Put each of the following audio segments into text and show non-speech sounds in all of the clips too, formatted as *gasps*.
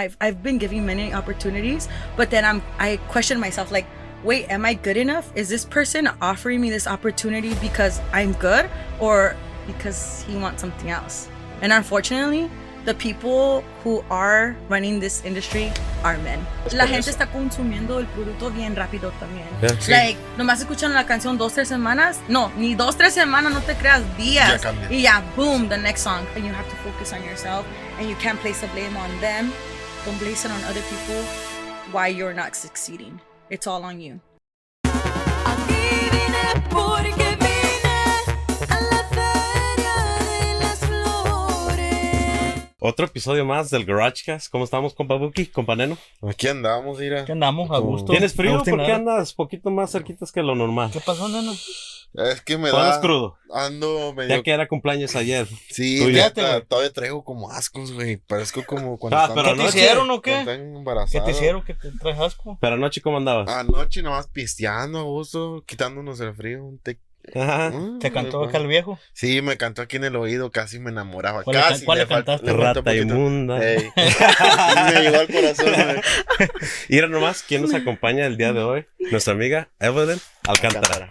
I've I've been given many opportunities, but then I'm I question myself like, wait, am I good enough? Is this person offering me this opportunity because I'm good or because he wants something else? And unfortunately, the people who are running this industry are men. La gente está consumiendo el producto bien rápido también. Yeah. Sí. Like, nomás escuchan la canción dos, tres semanas. No, ni dos, tres semanas, no te creas, días. Ya y ya, boom, the next song. And you have to focus on yourself. And you can't place the blame on them. Don't place it on other people why you're not succeeding. It's all on you. Otro episodio más del GarageCast. ¿Cómo estamos, compa Buki, compa Neno? Aquí andamos, mira. ¿Qué andamos a gusto? ¿Tienes frío? ¿Por qué andas poquito más cerquitas que lo normal? ¿Qué pasó, neno? Es que me ¿O andas da. crudo? Ando medio. Ya que era cumpleaños ayer. Sí, fíjate, todavía traigo como ascos, güey. Parezco como cuando Ah, están- pero ¿Qué te hicieron o qué? ¿Qué te hicieron? ¿Qué te traes asco? Pero anoche, ¿cómo andabas? Anoche nomás pisteando a gusto, quitándonos el frío. un te- Ajá. Mm, ¿Te cantó acá el viejo? Sí, me cantó aquí en el oído, casi me enamoraba. ¿Cuál le casi. cuál le cantaste? Rata inmunda. Ey. *laughs* me llegó al corazón, güey. *laughs* Y era nomás, ¿quién nos acompaña el día de hoy? Nuestra amiga Evelyn Alcántara.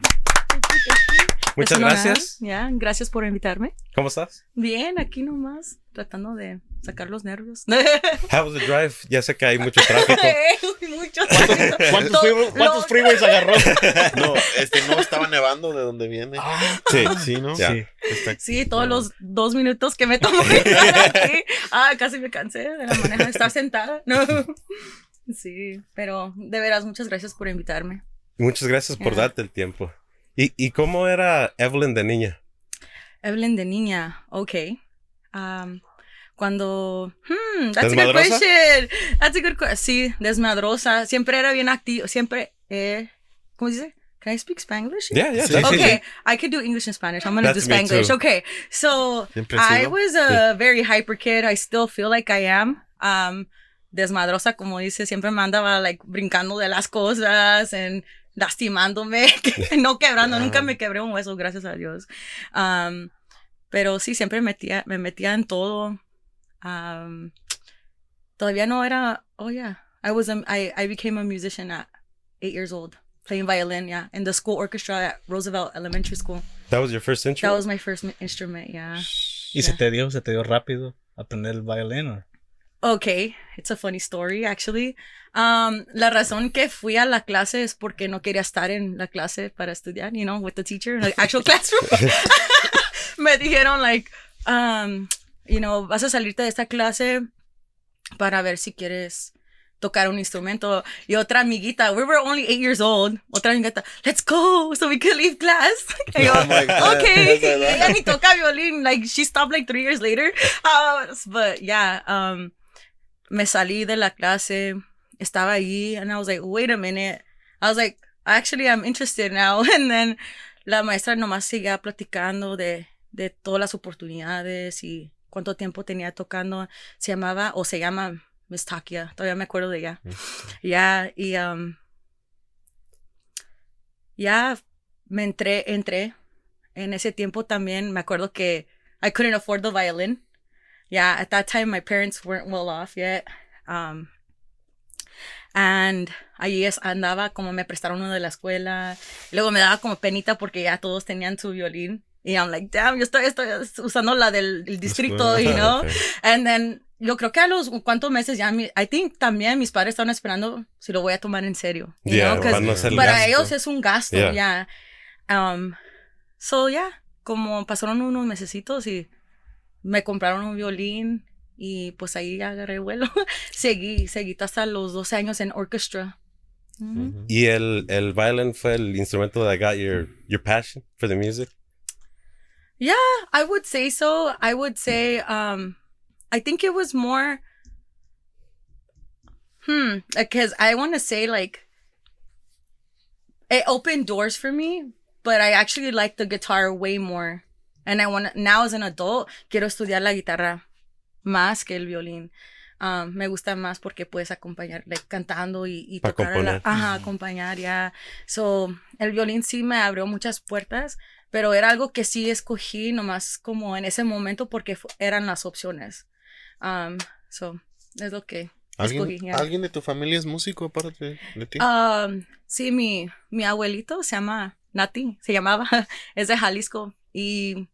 Muchas gracias. Ya, gracias por invitarme. ¿Cómo estás? Bien, aquí nomás, tratando de sacar los nervios. *laughs* How was the drive? Ya sé que hay mucho tráfico. *laughs* Mucho ¿Cuántos, To- freeways- cuántos freeways agarró? No, este no estaba nevando de donde viene. Sí, Sí, ¿no? Ya. Sí. Está- Sí, todos los dos minutos que me llegar *laughs* aquí. Ah, casi me cansé de la manera de estar sentada. No. Sí, pero de veras, muchas gracias por invitarme. Muchas gracias por darte el tiempo. ¿Y, ¿Y cómo era Evelyn de niña? Evelyn de niña, ok. Um, cuando. Hmm, that's a good question. That's a good question. Sí, desmadrosa. Siempre era bien activo. Siempre. Eh, ¿Cómo se dice? Can I speak Spanglish? Yeah, yeah. Sí, sí, sí, okay, sí. I could do English and Spanish. I'm gonna That's do too. Okay, so I was a very hyper kid. I still feel like I am. Um, desmadrosa, como dice, siempre me andaba like brincando de las cosas and lastimándome, *laughs* que- no quebrando, nunca me quebré un hueso, gracias a Dios. Um, pero sí, siempre metía, me metía en todo. Um, todavía no era, oh yeah, I was, a, I, I became a musician at eight years old, playing violin, yeah, in the school orchestra at Roosevelt Elementary School. That was your first That intro? was my first instrument, yeah. ¿Y se te dio, se te dio rápido aprender el violín? O? Okay, it's a funny story actually. Um, la razón que fui a la clase es porque no quería estar en la clase para estudiar, you know, with the teacher, in the actual *laughs* classroom. *laughs* Me dijeron like, um, you know, vas a salirte de esta clase para ver si quieres tocar un instrumento. Y otra amiguita, we were only eight years old, otra amiguita, let's go, so we could leave class. *laughs* Y yo, Oh okay. Ella ni toca violín, like, she stopped like three years later. Uh, but yeah, um, me salí de la clase, estaba ahí, and I was like, wait a minute. I was like, actually, I'm interested now. *laughs* And then la maestra nomás seguía platicando de, de todas las oportunidades y cuánto tiempo tenía tocando. Se llamaba, o se llama Miss Takia, todavía me acuerdo de ella. Ya, y um, ya me entré, entré. En ese tiempo también me acuerdo que I couldn't afford the violin. Yeah, at that time my parents weren't well off yet. Um, and ahí es, andaba como me prestaron uno de la escuela. Luego me daba como penita porque ya todos tenían su violín. Y I'm like, damn, yo estoy, estoy usando la del, distrito, you know. Okay. And then yo creo que a los cuantos meses ya, mi, I think también mis padres estaban esperando si lo voy a tomar en serio. Yeah, para no hacer para gasto. ellos es un gasto, Yeah. ya. Um, so, ya, como pasaron unos mesecitos y me compraron un violín y pues ahí ya agarré vuelo. *laughs* seguí, seguí hasta los 12 años en orchestra. Ujú. ¿Y el, el violin fue el instrumento that got your, your passion for the music? Yeah, I would say so. I would say um I think it was more hmm because I want to say like it opened doors for me, but I actually like the guitar way more. And I want now as an adult quiero estudiar la guitarra más que el violín. Um, me gusta más porque puedes acompañar like, cantando y, y tocar la- ajá, acompañar ya. So, el violín sí me abrió muchas puertas, pero era algo que sí escogí nomás como en ese momento porque eran las opciones. Um, so, es lo que ¿Alguien, escogí, ya. ¿Alguien de tu familia es músico aparte de ti? Um, sí, mi, mi abuelito se llama Nati, se llamaba, *laughs* es de Jalisco y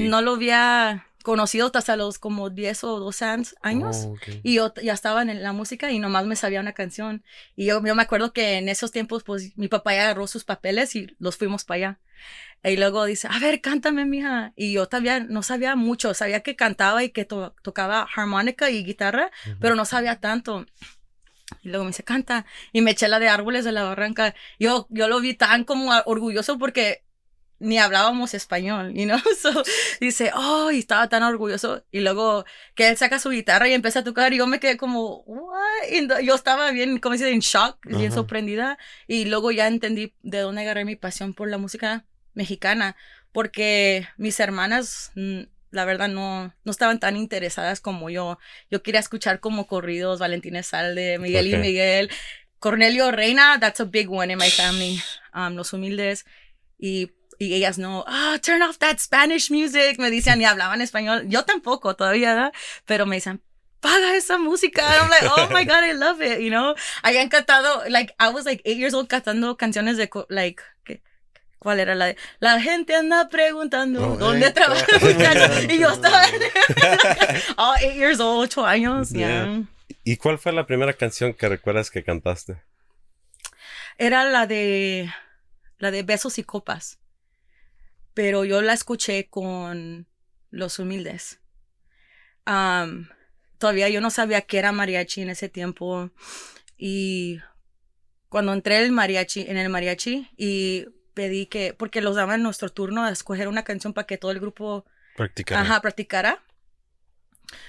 No lo había conocido hasta los como 10 o 12 años. Oh. Y yo ya estaba en la música y nomás me sabía una canción. Y yo, yo me acuerdo que en esos tiempos, pues mi papá ya agarró sus papeles y los fuimos para allá. Y luego dice, a ver, cántame, mija. Y yo todavía no sabía mucho. Sabía que cantaba y que to- tocaba armónica y guitarra, pero no sabía tanto. Y luego me dice, canta. Y me eché la de Árboles de la Barranca. Yo, yo lo vi tan como orgulloso porque ni hablábamos español, you know? *laughs* So, dice, oh, y estaba tan orgulloso. Y luego que él saca su guitarra y empieza a tocar y yo me quedé como, what? Y yo estaba bien, como dice, en shock, bien Ajá. sorprendida. Y luego ya entendí de dónde agarré mi pasión por la música mexicana. Porque mis hermanas, mm, la verdad, no, no estaban tan interesadas como yo. Yo quería escuchar como corridos, Valentín Salde, Miguel y Ok. Miguel. Cornelio Reina, that's a big one in my family. Um, los humildes. Y, y ellas no, ah, turn off that Spanish music. Me decían, y hablaban español. Yo tampoco todavía, ¿verdad? Pero me decían, paga esa música. And I'm like, oh my God, I love it, you know? Habían cantado, like, I was like eight years old cantando canciones de, like, ¿qué? ¿Cuál era la de? La gente anda preguntando Oh, dónde eh, trabaja el. *laughs* Y yo estaba, *laughs* oh, eight years old, ocho años, Yeah. yeah. ¿Y cuál fue la primera canción que recuerdas que cantaste? era la de la de besos y copas pero yo la escuché con los humildes Am, todavía yo no sabía que era mariachi en ese tiempo y cuando entré el mariachi en el mariachi y pedí que porque los daban nuestro turno a escoger una canción para que todo el grupo Practicar. Ajá, practicara.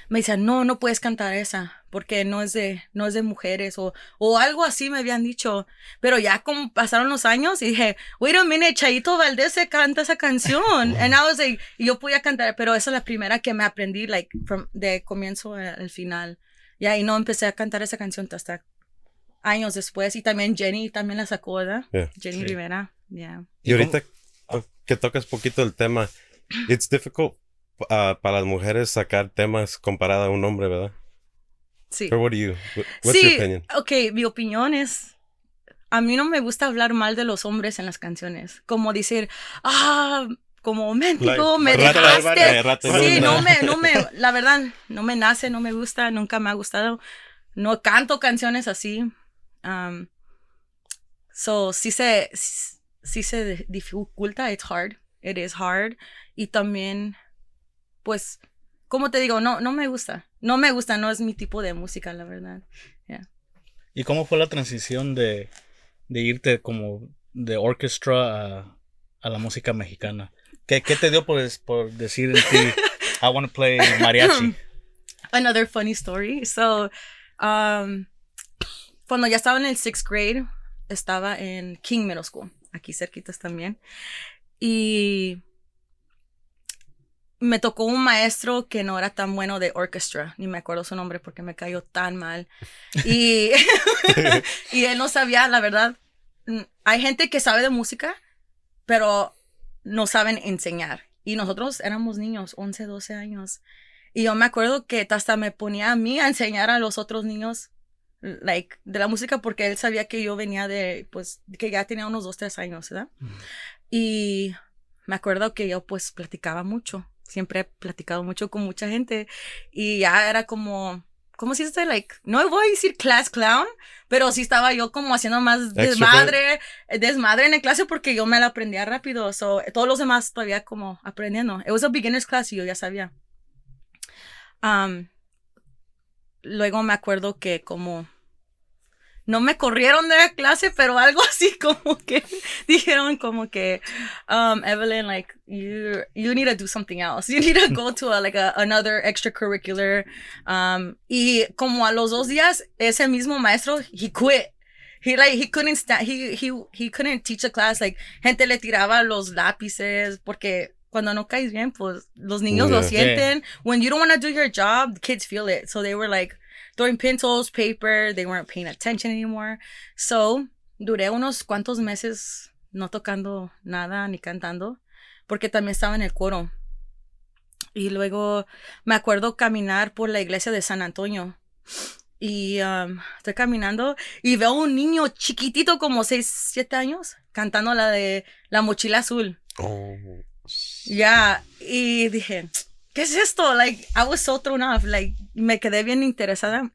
Me decían, no, no puedes cantar esa, porque no es de, no es de mujeres, o, o algo así me habían dicho. Pero ya como pasaron los años y dije, wait a minute, Chaito Valdés se canta esa canción. And I was like, y yo podía cantar, pero esa es la primera que me aprendí, like, from, de comienzo al final. Ya, y no empecé a cantar esa canción hasta años después. Y también Jenny también la sacó, ¿verdad? Yeah. Jenny Sí. Rivera, yeah. Y ahorita que tocas poquito el tema, it's difficult uh, para las mujeres sacar temas comparada a un hombre, ¿verdad? Sí. Or what do you, what- what's your sí, opinion? ok, mi opinión es, a mí no me gusta hablar mal de los hombres en las canciones, como decir, ah, como mendigo, me Rata de dejaste. rata sí, no me, no me, la verdad, no me nace, no me gusta, nunca me ha gustado. No canto canciones así. Um, so, sí se, sí se dificulta, it's hard, it is hard. Y también, pues, como te digo, no, no me gusta. No me gusta, no es mi tipo de música, la verdad. ¿Y cómo fue la transición de, de irte como de orchestra a, a la música mexicana? ¿Qué, qué te dio por, por decir en ti, I want to play mariachi? *laughs* Another funny story. So, um, cuando ya estaba en el sixth grade, estaba en King Middle School, aquí cerquitas también. Y me tocó un maestro que no era tan bueno de orchestra, ni me acuerdo su nombre porque me cayó tan mal. Y, *laughs* y él no sabía, la verdad. mm, Hay gente que sabe de música, pero no saben enseñar. Y nosotros éramos niños, 11, 12 años. Y yo me acuerdo que hasta me ponía a mí a enseñar a los otros niños, like, de la música porque él sabía que yo venía de, pues, que ya tenía unos 2, 3 años, ¿verdad? Y me acuerdo que yo, pues, platicaba mucho. Siempre he platicado mucho con mucha gente. Y ya era como, ¿cómo se dice? Like, no voy a decir class clown, pero sí estaba yo como haciendo más desmadre, desmadre en la clase porque yo me la aprendía rápido. So, todos los demás todavía como aprendiendo. It was a beginner's class y yo ya sabía. Um, luego me acuerdo que como no me corrieron de la clase, pero algo *laughs* así como que dijeron como que um, Evelyn, like you you need to do something else. You need to go to a, like a, another extracurricular. Um, y como a los dos días ese mismo maestro he quit. He like he couldn't stand he he he couldn't teach a class like gente le tiraba los lápices porque cuando no caes bien pues los niños lo Yeah. sienten. When you don't want to do your job, the kids feel it. So they were like throwing pencils, paper, they weren't paying attention anymore. So, duré unos cuantos meses no tocando nada ni cantando, porque también estaba en el coro. Y luego me acuerdo caminar por la iglesia de San Antonio. Y um, estoy caminando y veo un niño chiquitito, como 6, 7 años, cantando la de La Mochila Azul. Oh. Ya, y dije, ¿qué es esto? Like, I was so thrown off. Like, me quedé bien interesada.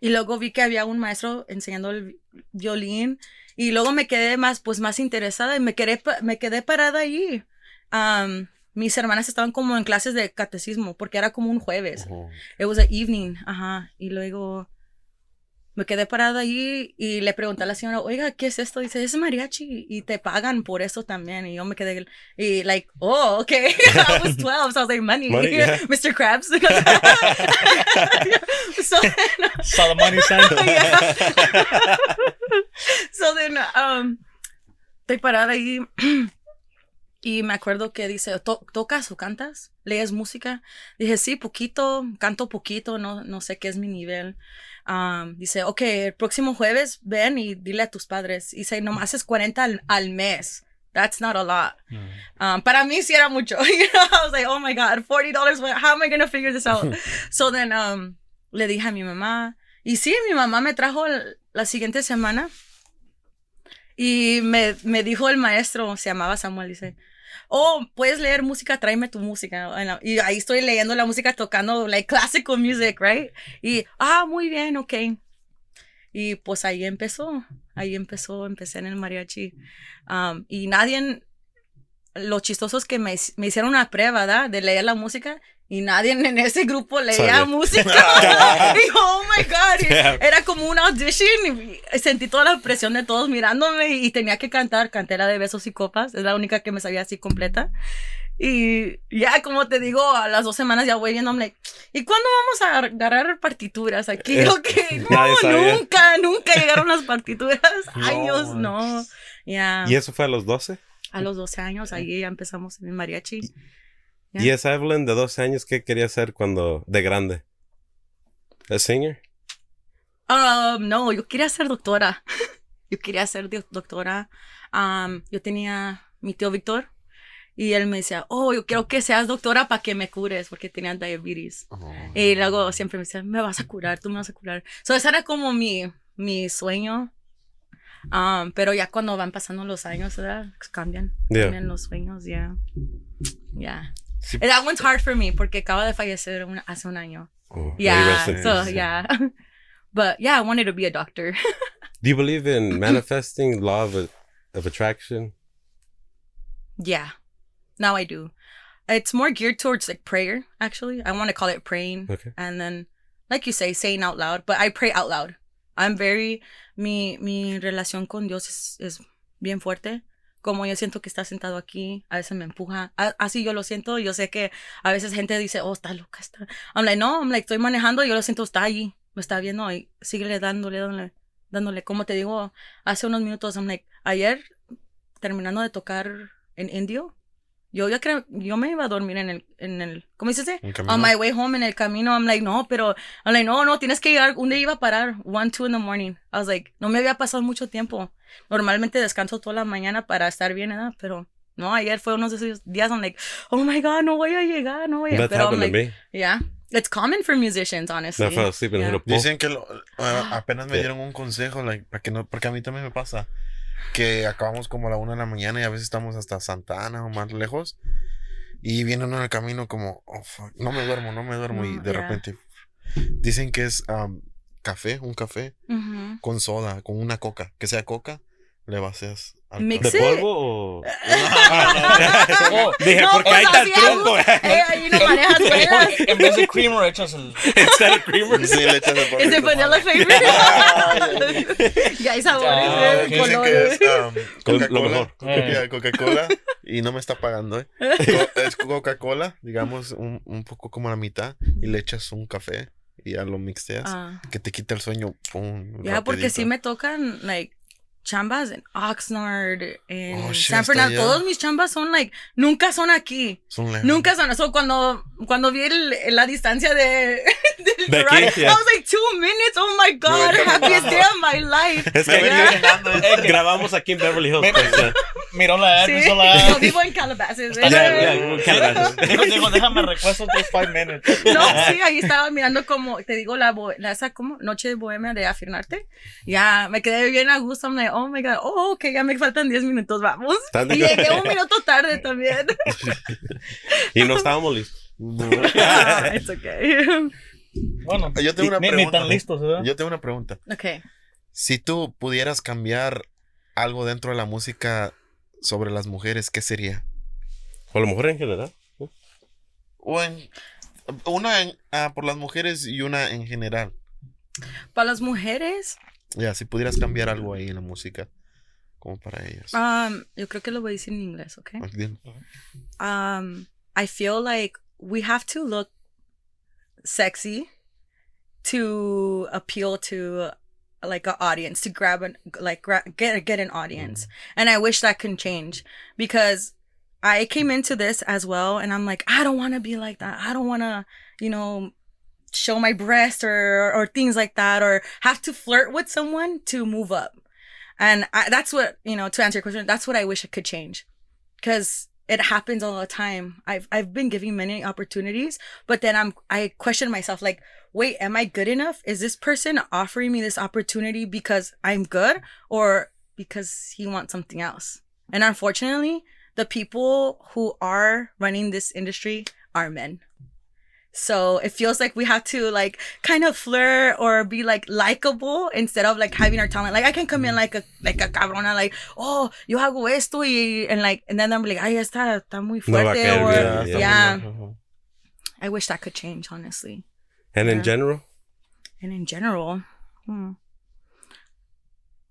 Y luego vi que había un maestro enseñando el vi- violín. Y luego me quedé más, pues, más interesada y me quedé, me quedé parada ahí. Um, mis hermanas estaban como en clases de catecismo porque era como un jueves. Oh. It was an evening, ajá. Y luego me quedé parada ahí y le pregunté a la señora, oiga, ¿qué es esto? Dice, es mariachi y te pagan por eso también. Y yo me quedé, y like, oh, okay. *laughs* I was 12, so I was like, money, Money, *laughs* yeah. Mr. Krabs. *laughs* so, Saw the money sign. so then, um, estoy parada ahí *clears throat* y me acuerdo que dice, "To- ¿tocas o cantas? ¿Lees música? Dije, sí, poquito, canto poquito, no, no sé qué es mi nivel. Um, dice, ok, el próximo jueves ven y dile a tus padres. Y dice, nomás es 40 al, al mes. That's not a lot. Um, para mí sí era mucho. *laughs* You know, I was like, oh my God, $40, what- how am I going to figure this out? *laughs* so then, um, le dije a mi mamá. Y sí, mi mamá me trajo la siguiente semana. Y me, me dijo el maestro, se llamaba Samuel, dice, oh, puedes leer música, tráeme tu música. Y ahí estoy leyendo la música, tocando, like, classical music, right? Y, ah, muy bien, ok. Y pues ahí empezó, ahí empezó, empecé en el mariachi. Um, y nadie, lo chistoso es que me, me hicieron una prueba, ¿verdad? De leer la música y nadie en ese grupo leía Sabía. música. *laughs* y oh my God. y era como una audition y sentí toda la presión de todos mirándome y tenía que cantar. Canté la de besos y copas, es la única que me sabía así completa. Y ya, como te digo, a las dos semanas ya voy viendo, I'm like, ¿y cuándo vamos a agarrar partituras aquí? Eh, *laughs* Ok, *laughs* nadie no, nunca, nunca llegaron las partituras. No, Años, no. Ya, ¿Y eso fue a los 12? a los 12 años, ahí ya empezamos en el mariachi. Ya. ¿Y esa Evelyn de 12 años qué quería ser cuando de grande? ¿A singer? Um, no, yo quería ser doctora. *laughs* Yo quería ser do- doctora. Um, yo tenía mi tío Víctor y él me decía, oh, yo quiero que seas doctora para que me cures porque tenía diabetes. Oh. Y luego siempre me decía, me vas a curar, tú me vas a curar. So, ese era como mi, mi sueño. Um, pero ya cuando van pasando los años, ¿verdad? Cambian, Yeah. cambian los sueños, ya. Yeah. And That one's hard for me porque acaba de fallecer un- hace un año. Oh, Yeah, so yeah. *laughs* But yeah, I wanted to be a doctor. *laughs* Do you believe in manifesting law of, of attraction? Yeah. Now I do. It's more geared towards like prayer, actually. I want to call it praying. Okay. And then, like you say, saying out loud, but I pray out loud. I'm very, mi, mi relación con Dios es, es bien fuerte. Como yo siento que está sentado aquí, a veces me empuja. A- así yo lo siento. Yo sé que a veces gente dice, oh, está loca, está. I'm like, no, I'm like, estoy manejando, yo lo siento, está allí, me está viendo y síguele dándole, dándole, dándole. Como te digo, hace unos minutos, I'm like, ayer, terminando de tocar en indio, yo ya creo, yo me iba a dormir en el, en el, ¿cómo dices? On my way home en el camino, I'm like, no, pero, I'm like, no, no, tienes que llegar, un día iba a parar, one, two in the morning. I was like, no me había pasado mucho tiempo. Normalmente descanso toda la mañana para estar bien, ¿verdad? Pero, no, ayer fue uno de esos días, I'm like, oh my God, no voy a llegar, no voy a That Pero I'm happened like, to me. yeah, it's common for musicians, honestly. I fell asleep and Yeah. pole. Dicen que lo- a- *gasps* apenas me dieron un consejo, like, para que no, porque a mí también me pasa que acabamos como a la una de la mañana y a veces estamos hasta Santa Ana o más lejos y viene uno en el camino como, oh, fuck, no me duermo, no me duermo y No, de yeah. repente dicen que es um, café, un café Ujú. con soda, con una coca, que sea coca, le vacías ¿De it. polvo o...? Oh, *laughs* Dije, No, porque ahí está el truco. Eh, ahí no manejas *laughs* velas. en vez de creamer echas el... *laughs* Instead of creamer. Sí, le echas el Es de vanilla favorite. ya hay sabores, Ah, eh, que colores. es um, Lo Coca-Cola. mejor. Coca- Coca-Cola. y no me está pagando, ¿eh? Co- es Coca-Cola, digamos, un, un poco como la mitad. Y le echas un café y ya lo mixteas. Ah. Que te quita el sueño. Pum, Ya, porque sí me tocan, like, chambas en Oxnard, en Oh, shit, San Fernando. Todos mis chambas son, like, nunca son aquí. Son lejos. Nunca son. So, cuando, cuando vi el- la distancia de, *laughs* del De aquí, ride, yeah. I was like, two minutes. Oh my God, Me *laughs* happiest day of my life. Es Me *laughs* que Yeah. eh, grabamos aquí en Beverly Hills. pues, eh. Miró la ad, Sí, la vivo en Calabasas. Bien. ya, Calabasas. Dijo, déjame recuesto otros five minutes. No, sí, ahí estaba mirando como, te digo, la, la esa como noche de bohemia de afirmarte. Ya, me quedé bien a gusto. Like, oh my God, oh, ok, ya me faltan 10 minutos, vamos. ¿Tan- Y llegué un minuto tarde también. *laughs* Y no estábamos listos. Ah, it's okay. Bueno, Yo tengo una ni, ni pregunta. tan listos, ¿verdad? Yo tengo una pregunta. Ok. Si tú pudieras cambiar algo dentro de la música sobre las mujeres, ¿qué sería? O a lo mejor en general. O en, una en- ah, por las mujeres y una en general. Para las mujeres, Ya, si pudieras cambiar algo ahí en la música, como para ellas. um, yo creo que lo voy a decir en inglés, ok? Um I feel like we have to look sexy to appeal to like an audience to grab an like gra- get get an audience and I wish that can change because I came into this as well and I'm like I don't want to be like that I don't want to you know show my breast or or things like that or have to flirt with someone to move up and I, that's what you know to answer your question that's what I wish it could change because it happens all the time. I've I've been giving many opportunities, but then I'm I question myself like, wait, am I good enough? Is this person offering me this opportunity because I'm good or because he wants something else? And unfortunately, the people who are running this industry are men. So it feels like we have to like kind of flirt or be like likable instead of like having our talent. Like I can come in like a like a cabrona, like oh yo hago esto y and like and then I'm like ay está está muy No fuerte caer or yeah. yeah. I wish that could change honestly. And in general, And in general, hmm.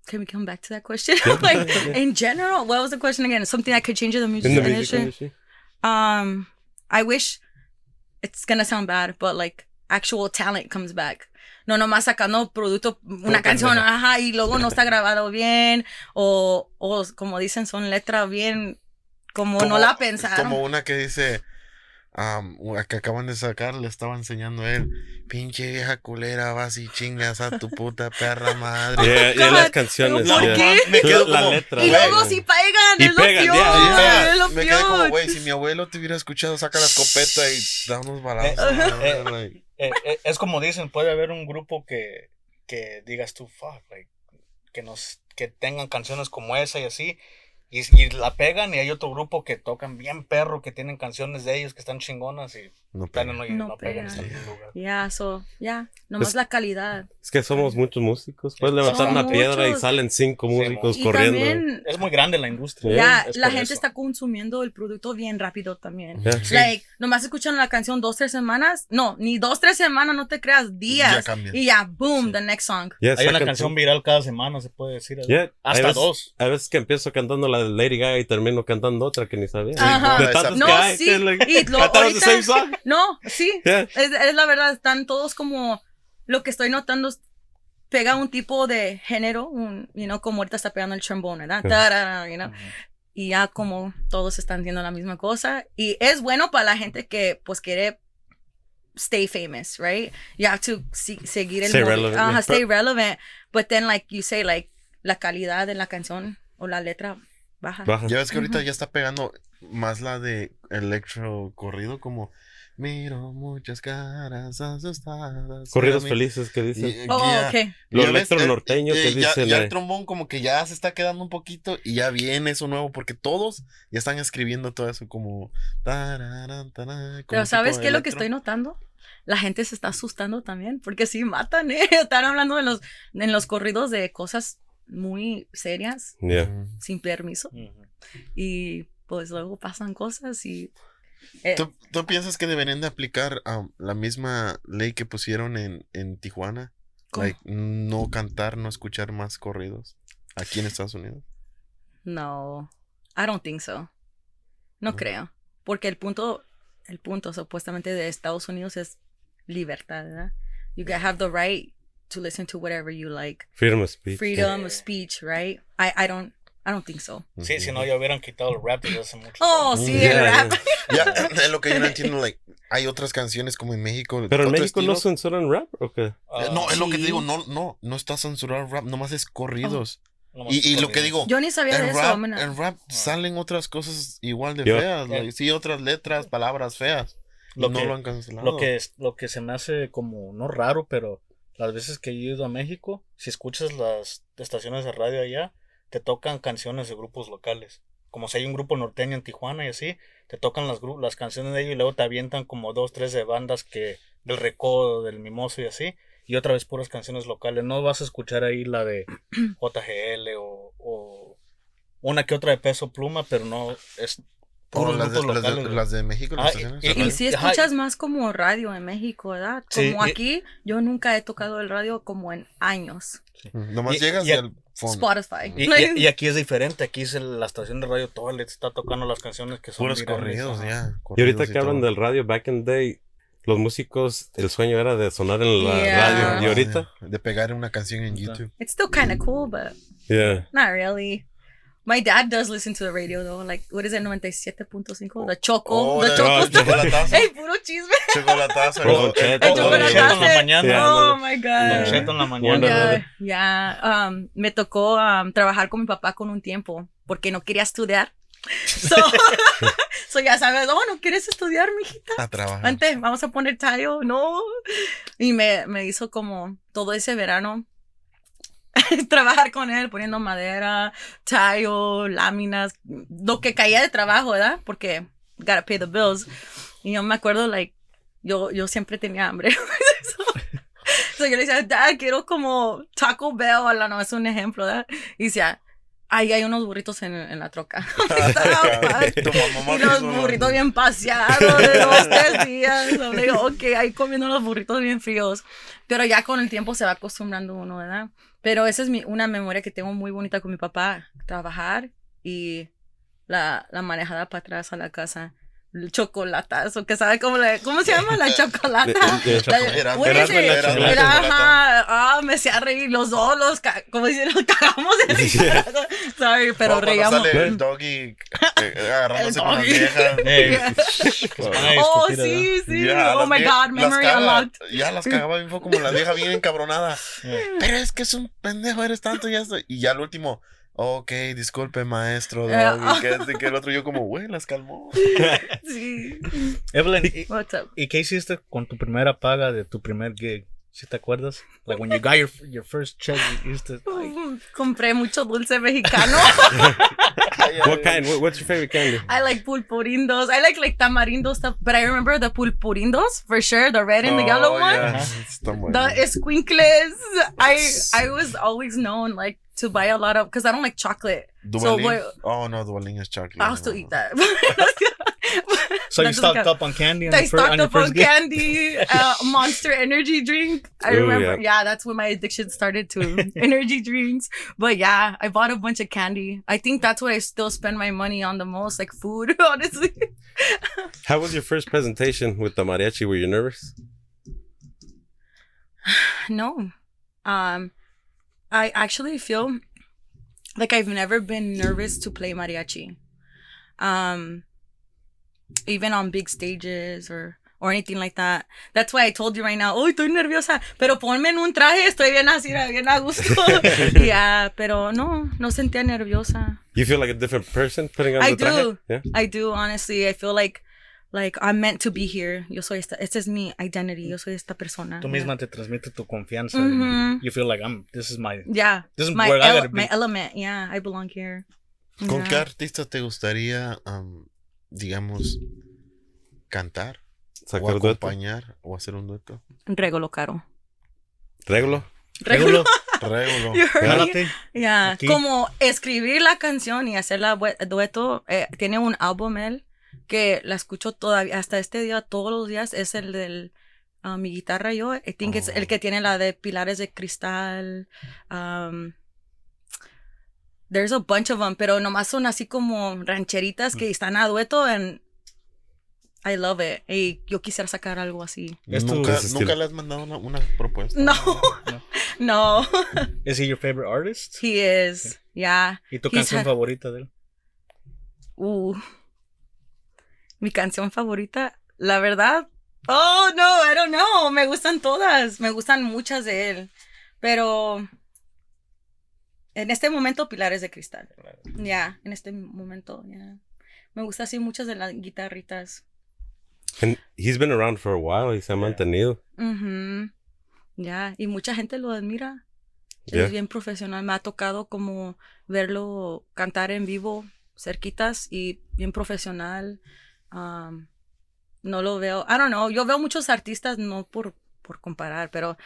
Can we come back to that question? *laughs* like in general, what was the question again? Something that could change in the music, in the music industry. industry. Um, I wish it's gonna sound bad, but like actual talent comes back. No nomás sacando producto, una canción, ajá, y luego no está *laughs* grabado bien, o, o como dicen, son letras bien, como, no la pensaron. Como una que dice, una que acaban de sacar, le estaba enseñando a él, pinche vieja culera, vas y chingas a tu puta perra madre. Yeah, yeah, God, las canciones. ¿por yeah. qué? Me quedo la como- letra. y luego si pegan, Y es lo pegan, peor, ya, Ya, es lo me quedé como, peor. güey, si mi abuelo te hubiera escuchado, saca la escopeta y da unos balazos. Like, Eh, eh, es como dicen, puede haber un grupo que, que digas tú, fuck, like, que nos, que tengan canciones como esa y así, y, y la pegan, y hay otro grupo que tocan bien perro, que tienen canciones de ellos que están chingonas y No plano pega. no, No no pegan pegan. Ya, so, ya, nomás Es- la calidad. Es que somos muchos músicos. Puedes levantar una piedra y muchos. salen cinco Sí, músicos Y corriendo. también, Es muy grande la industria. Sí. ya, es la gente eso. está consumiendo el producto bien rápido también. Yeah. Like, nomás escuchan la canción dos, tres semanas. No, ni dos, tres semanas, no te creas, días. Ya. Y ya, boom, the next song. Yeah, Hay una canción viral cada semana, se puede decir. Yeah, hay Hasta veces- dos. A veces que empiezo cantando la de Lady Gaga y termino cantando otra que ni sabía. Ajá. De tantos No, que hay, sí. que, like, Y lo, cantaron the same ahorita, song. no, sí. Yeah. Es, es la verdad, están todos como, lo que estoy notando es, pega un tipo de género, un, you know, como ahorita está pegando el trombone, ¿verdad? Tarara, you know? Y ya como todos están haciendo la misma cosa. Y es bueno para la gente que pues quiere stay famous, right? You have to se- seguir el Stay relevant, Ajá, yeah. stay relevant. But then like you say, like la calidad de la canción o la letra baja. Baja. Ya ves que ahorita ya está pegando más la de electro corrido, como miro muchas caras asustadas. Corridos felices que dicen. Oh, ya- ok. Lo ya ves, electro eh, norteño que eh, ya- dicen, Ya, eh. el trombón como que ya se está quedando un poquito y ya viene eso nuevo porque todos ya están escribiendo todo eso como... tararán, tarán, como Pero ¿sabes qué es lo que estoy notando? La gente se está asustando también, porque sí matan, ¿eh? *laughs* Están hablando en los, en los corridos de cosas muy serias, Yeah. Sin permiso, Ujú. y pues luego pasan cosas y... eh, ¿Tú, tú piensas que deberían de aplicar um, la misma ley que pusieron en, en Tijuana? ¿Cómo? Like, no cantar, no escuchar más corridos aquí en Estados Unidos. No, I don't think so. No No. creo, porque el punto, el punto supuestamente de Estados Unidos es libertad, ¿verdad? You can have the right to listen to whatever you like. Freedom of speech. Freedom of speech, right? I, I don't, I don't think so. Sí, si no, ya hubieran quitado el rap desde hace mucho Oh, sí, Yeah, el rap. Ya, es lo que yo no entiendo. Like, hay otras canciones como en México. Pero en México no estilo. censuran rap, ¿o qué? Ah, Eh, no, es lo que te digo, no, no, no está censurado rap, nomás es corridos. Más Y, y lo que digo, Yo ni sabía de en eso. rap, gonna- en rap salen otras cosas igual de Yo- feas. like, sí, otras letras, palabras feas. Lo no que- lo han cancelado. Lo que, es, lo que se me hace como, no raro, pero las veces que he ido a México, si escuchas las estaciones de radio allá, te tocan canciones de grupos locales. Como si hay un grupo norteño en Tijuana y así, te tocan las, las canciones de ellos y luego te avientan como dos, tres de bandas que del Recodo, del Mimoso y así, y otra vez puras canciones locales. No vas a escuchar ahí la de *clears throat* JGL o, o una que otra de Peso Pluma, pero no es Puros las, de, las de- las de México, las Ah, estaciones y- Y radio. si Ajá, escuchas más como radio en México, ¿verdad? Sí, Como y- aquí, yo nunca he tocado el radio como en años. Mm, Nomás y- llegas y- y, al fondo. Spotify. Y, y- y aquí es diferente, aquí es el- la estación de radio, todo el está tocando las canciones que son Puros corridos, ajá. ya. Y ahorita que hablan del radio, back in the day, los músicos, el sueño era de sonar en la Yeah. radio. Y ahorita, De pegar una canción en YouTube. It's still kind of cool, but yeah. not really. My dad does listen to the radio though. Like, what is it, 97.5? The Choco. Oh, the la- Choco. chocolatazo. *laughs* Hey, puro chisme. Chocolatazo. El- Cheto. en la Yeah. mañana. Yeah. Oh my Don God. Cheto en la mañana. Ya, um, me tocó um, trabajar con mi papá con un tiempo porque no quería estudiar. *laughs* So, *laughs* so ya sabes, oh, no quieres estudiar, mijita. A trabajar. Vente, vamos a poner tallo, no. Y me, me hizo como todo ese verano *laughs* trabajar con él, poniendo madera, tallo, láminas, lo que caía de trabajo, ¿verdad? Porque gotta pay the bills. Y yo me acuerdo, like, yo, yo siempre tenía hambre. *laughs* so, so yo le decía, Dad, quiero como Taco Bell, no es un ejemplo, ¿verdad? Y decía, ahí hay unos burritos en, en la troca. *laughs* Y los burritos bien paseados de dos, tres días. Le digo, ok, ahí comiendo los burritos bien fríos. Pero ya con el tiempo se va acostumbrando uno, ¿verdad? Pero esa es mi, una memoria que tengo muy bonita con mi papá. Trabajar y la, la manejada para atrás a la casa. Chocolatazo, que sabe cómo, le, cómo se llama la *laughs* chocolata. Eh, eh, La- Era, ajá, ah, me hacía reír los dos, los, ca- como dicen, los cagamos de risa. *laughs* Sorry, pero Oh, cuando reíamos. sale el doggy eh, agarrándose El con las doggy. viejas. *laughs* Ey, Yeah. que se van a Oh, sí, sí. Ya, oh las my vie- God, las memory caga- unlocked. Ya las cagaba bien, fue como la vieja bien encabronada. Pero es que es un pendejo, eres tanto, ya estoy. Y ya al último, ok, disculpe, maestro, Eh, doggy, que este y que el otro. Yo como, güey, las calmó. *laughs* Sí. Evelyn, ¿y, What's up? y qué hiciste con tu primera paga de tu primer gig? ¿Sí te acuerdas? Like when you got your, your first check, you used to, *laughs* like, Compré mucho dulce mexicano. *laughs* What kind? What- what's your favorite candy? I like pulpurindos. I like like tamarindo stuff. But I remember the pulpurindos for sure. The red and the yellow Oh, one. yeah, Ajá. está bueno. The esquinkles. I I was always known like to buy a lot of because I don't like chocolate. So Duvalín. what- oh, no, Duvalín is chocolate. I'll still eat that. *laughs* so you That doesn't stocked count. up on candy on, I your fir- on stocked up on first gig? candy, *laughs* uh, Monster Energy drink. I Ooh, remember, yeah. yeah. that's when my addiction started to *laughs* energy drinks. But yeah, I bought a bunch of candy. I think that's what I still spend my money on the most, like food, honestly. How was your first presentation with the mariachi? Were you nervous? *sighs* no, um, I actually feel like I've never been nervous to play mariachi. Um, even on big stages or or anything like that. That's why I told you right now, oh, estoy nerviosa, pero ponme en un traje, estoy bien así, bien a gusto. *laughs* yeah, pero no, no sentía nerviosa. You feel like a different person putting on I the traje? do. Yeah. I do, honestly. I feel like like I'm meant to be here. Yo soy esta, esta es mi identity. Yo soy esta persona. Tú yeah. misma te transmite tu confianza. You feel like I'm, this is my, Yeah. this is my, where I ele- gotta be. my element. Yeah, I belong here. ¿Con Yeah. qué artista te gustaría, am, digamos, cantar? O Sacar dueto. acompañar o hacer un dueto. Regolo caro. Regulo. Regulo, Regulo. Jálate. *laughs* Yeah. Como escribir la canción y hacer la dueto. eh, tiene un álbum él que la escucho todavía hasta este día, todos los días. Es el del ah, mi guitarra yo. I think it's Oh. el que tiene la de pilares de cristal. um, there's a bunch of them, pero nomás son así como rancheritas Mm. que están a dueto and I love it. Y yo quisiera sacar algo así. Es ¿Nunca, nunca le has mandado una, una propuesta? No, *laughs* no, *laughs* Is he your favorite artist? he is. Yeah. ¿Y tu He's canción favorita de él? Uh, mi canción favorita, la verdad. Oh, no, I don't know. Me gustan todas. Me gustan muchas de él. Pero en este momento Pilares de Cristal. Ya, en este momento, ya. Me gusta así muchas de las guitarritas. And he's been around for a while. Y se ha mantenido. Ya, y mucha gente lo admira. Yeah. Es bien profesional. Me ha tocado como verlo cantar en vivo cerquitas y bien profesional. Um, no lo veo. I don't know. Yo veo muchos artistas, no por, por comparar, pero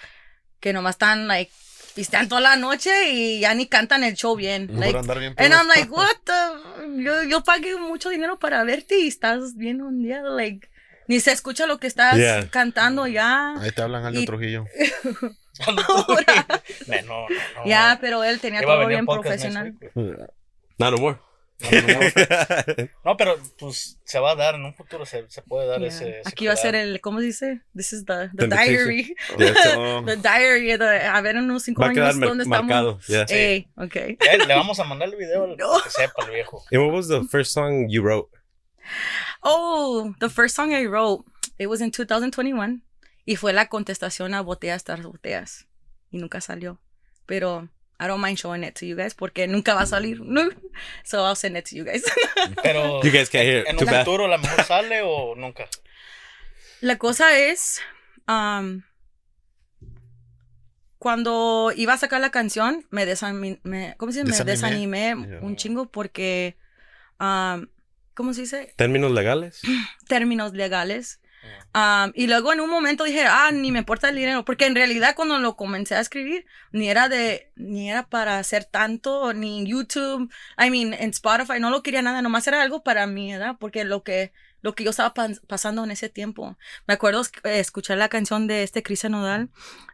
que nomás están, like, pistean toda la noche y ya ni cantan el show bien. Por Like, andar bien and. I'm like, what the? Yo, yo pagué mucho dinero para verte y estás bien ondeado. Like, ni se escucha lo que estás Yeah. cantando ya. Ahí te hablan Aldo Y- Trujillo. *laughs* Ahora. *laughs* No, no, no. Ya, pero él tenía a todo bien profesional. Not no more. *laughs* No, pero pues se va a dar en un futuro, se, se puede dar Yeah. ese. ese Aquí va a ser el, ¿cómo se dice? This is the, the *laughs* The diary. Oh, The diary. de- a ver en unos cinco Va a quedar años dónde marcado. estamos. Yeah. Ey, ok. Ya, le vamos a mandar el video al- *laughs* No. que sepa el viejo. And what was the first song you wrote? Oh, the first song I wrote, it was in 2021. Y fue la contestación a botellas tras botellas. Y nunca salió. Pero I don't mind showing it to you guys porque nunca va a salir. No. So I'll send it to you guys. *laughs* Pero *laughs* You guys can't hear it. en un bad. futuro a lo mejor *laughs* sale o nunca. La cosa es, um, cuando iba a sacar la canción, me desanimé, ¿cómo se dice? Me Desanimé. un chingo porque, um, ¿cómo se dice? Términos legales. *clears throat* Términos legales. Um, y luego en un momento dije, ah, ni me importa el dinero, porque en realidad cuando lo comencé a escribir, ni era de, ni era para hacer tanto, ni en YouTube, I mean, en Spotify, no lo quería nada, nomás era algo para mí, ¿verdad? Porque lo que, lo que yo estaba pas- pasando en ese tiempo. Me acuerdo eh, escuchar la canción de este Cristian Nodal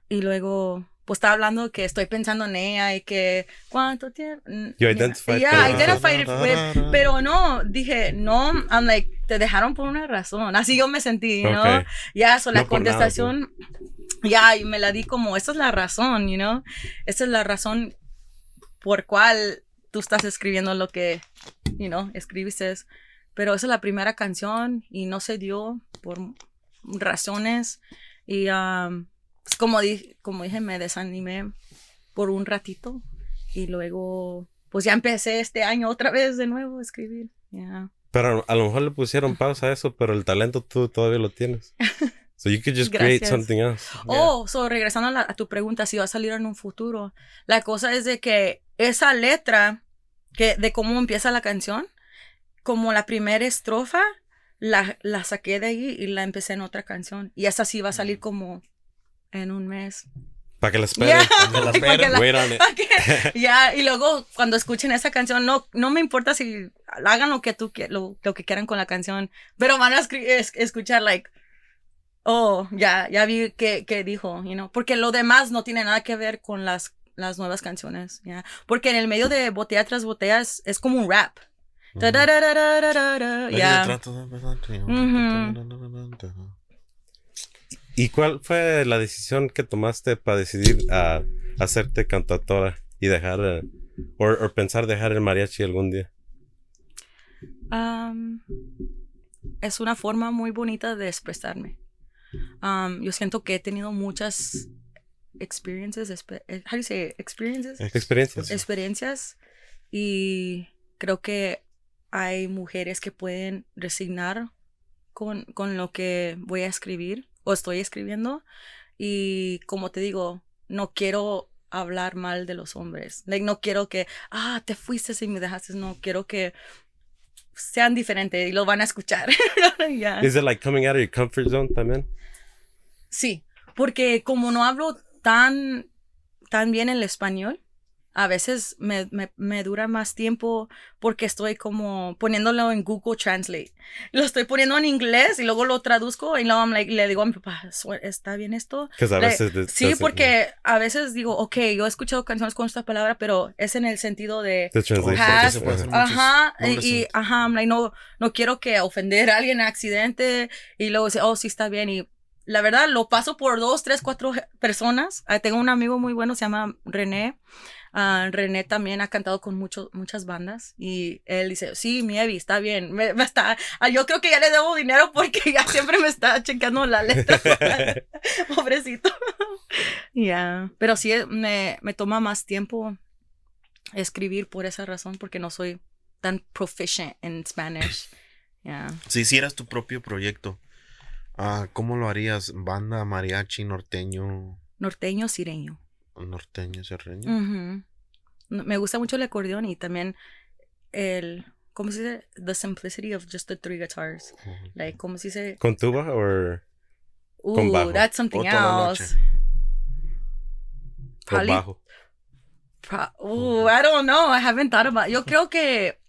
y luego, pues estaba hablando que estoy pensando en ella y que, ¿cuánto tiempo? You identified Yeah, identified with- pero no, dije, no, I'm like, te dejaron por una razón. Así yo me sentí, ¿no? Okay. Ya, so la No por nada, contestación, ya, y me la di como, esta es la razón, you know? Esta es la razón por cual tú estás escribiendo lo que, you know, escribiste. Pero esa es la primera canción y no se dio por razones. Y um, pues, como, di- como dije, me desanimé por un ratito. Y luego, pues ya empecé este año otra vez de nuevo a escribir. Yeah. Pero a lo mejor le pusieron pausa a eso, pero el talento tú todavía lo tienes. *laughs* So you could just create Gracias. something else. Oh, so regresando a, la- a tu pregunta, si va a salir en un futuro, la cosa es de que esa letra, que de cómo empieza la canción, como la primera estrofa, la, la saqué de ahí y la empecé en otra canción. Y esa sí va a Mm. salir como en un mes. Para que la *laughs* esperen. *laughs* Yeah. Ya, y luego cuando escuchen esa canción, no, no me importa si hagan lo que tú lo, lo que quieran con la canción, pero van a es- escuchar like, oh, ya, ya vi que, que dijo, you know, porque lo demás no tiene nada que ver con las, las nuevas canciones, ya, porque en el medio de botella tras botella es, es como un rap. Ya. ¿Y cuál fue la decisión que tomaste para decidir a hacerte cantautora y dejar, eh, o pensar dejar el mariachi algún día? Um, es una forma muy bonita de expresarme. Um, yo siento que he tenido muchas experiences, expe- eh, how do you say it? experiences, ¿Experiencias? experiencias y creo que hay mujeres que pueden resignar con, con lo que voy a escribir o estoy escribiendo y como te digo, no quiero hablar mal de los hombres. Like, no quiero que, ah, te fuiste y me dejaste. No, quiero que sean diferentes y lo van a escuchar. *laughs* Ya. Is it like coming out of your comfort zone también? Sí, porque como no hablo tan, tan bien el español, a veces me, me, me dura más tiempo porque estoy como poniéndolo en Google Translate. Lo estoy poniendo en inglés y luego lo traduzco y luego I'm like- le digo a mi papá, "Su- ¿está bien esto? Because a Like, veces... Sí, porque a veces digo, ok, yo he escuchado canciones con esta palabra, pero es en el sentido de... Has- se puede hacer Ajá. y, ajá, I'm like, no, no quiero que ofender a alguien en accidente y luego dice, oh, sí está bien. Y la verdad, lo paso por dos, tres, cuatro personas. Ah, tengo un amigo muy bueno, se llama René. Ah, René también ha cantado con muchos muchas bandas y él dice, sí, mi Evi, está bien. Me, me está, ah, yo creo que ya le debo dinero porque *laughs* ya siempre me está checando la letra. *laughs* *laughs* Pobrecito. Ya, pero sí me, me toma más tiempo escribir por esa razón, porque no soy tan proficient en Spanish. *clears throat* Yeah. Si hicieras tu propio proyecto, ah, ¿cómo lo harías? ¿Banda, mariachi, norteño, Norteño, sireño. Norteño, serreño? No, Me gusta mucho el acordeón y también el, ¿cómo se dice? The simplicity of just the three guitars. Ujú. Like, ¿cómo se dice? ¿Con tuba o Ooh, bajo. that's something else. con Probably, bajo? pro- ooh, I don't know. I haven't thought about. Yo creo que,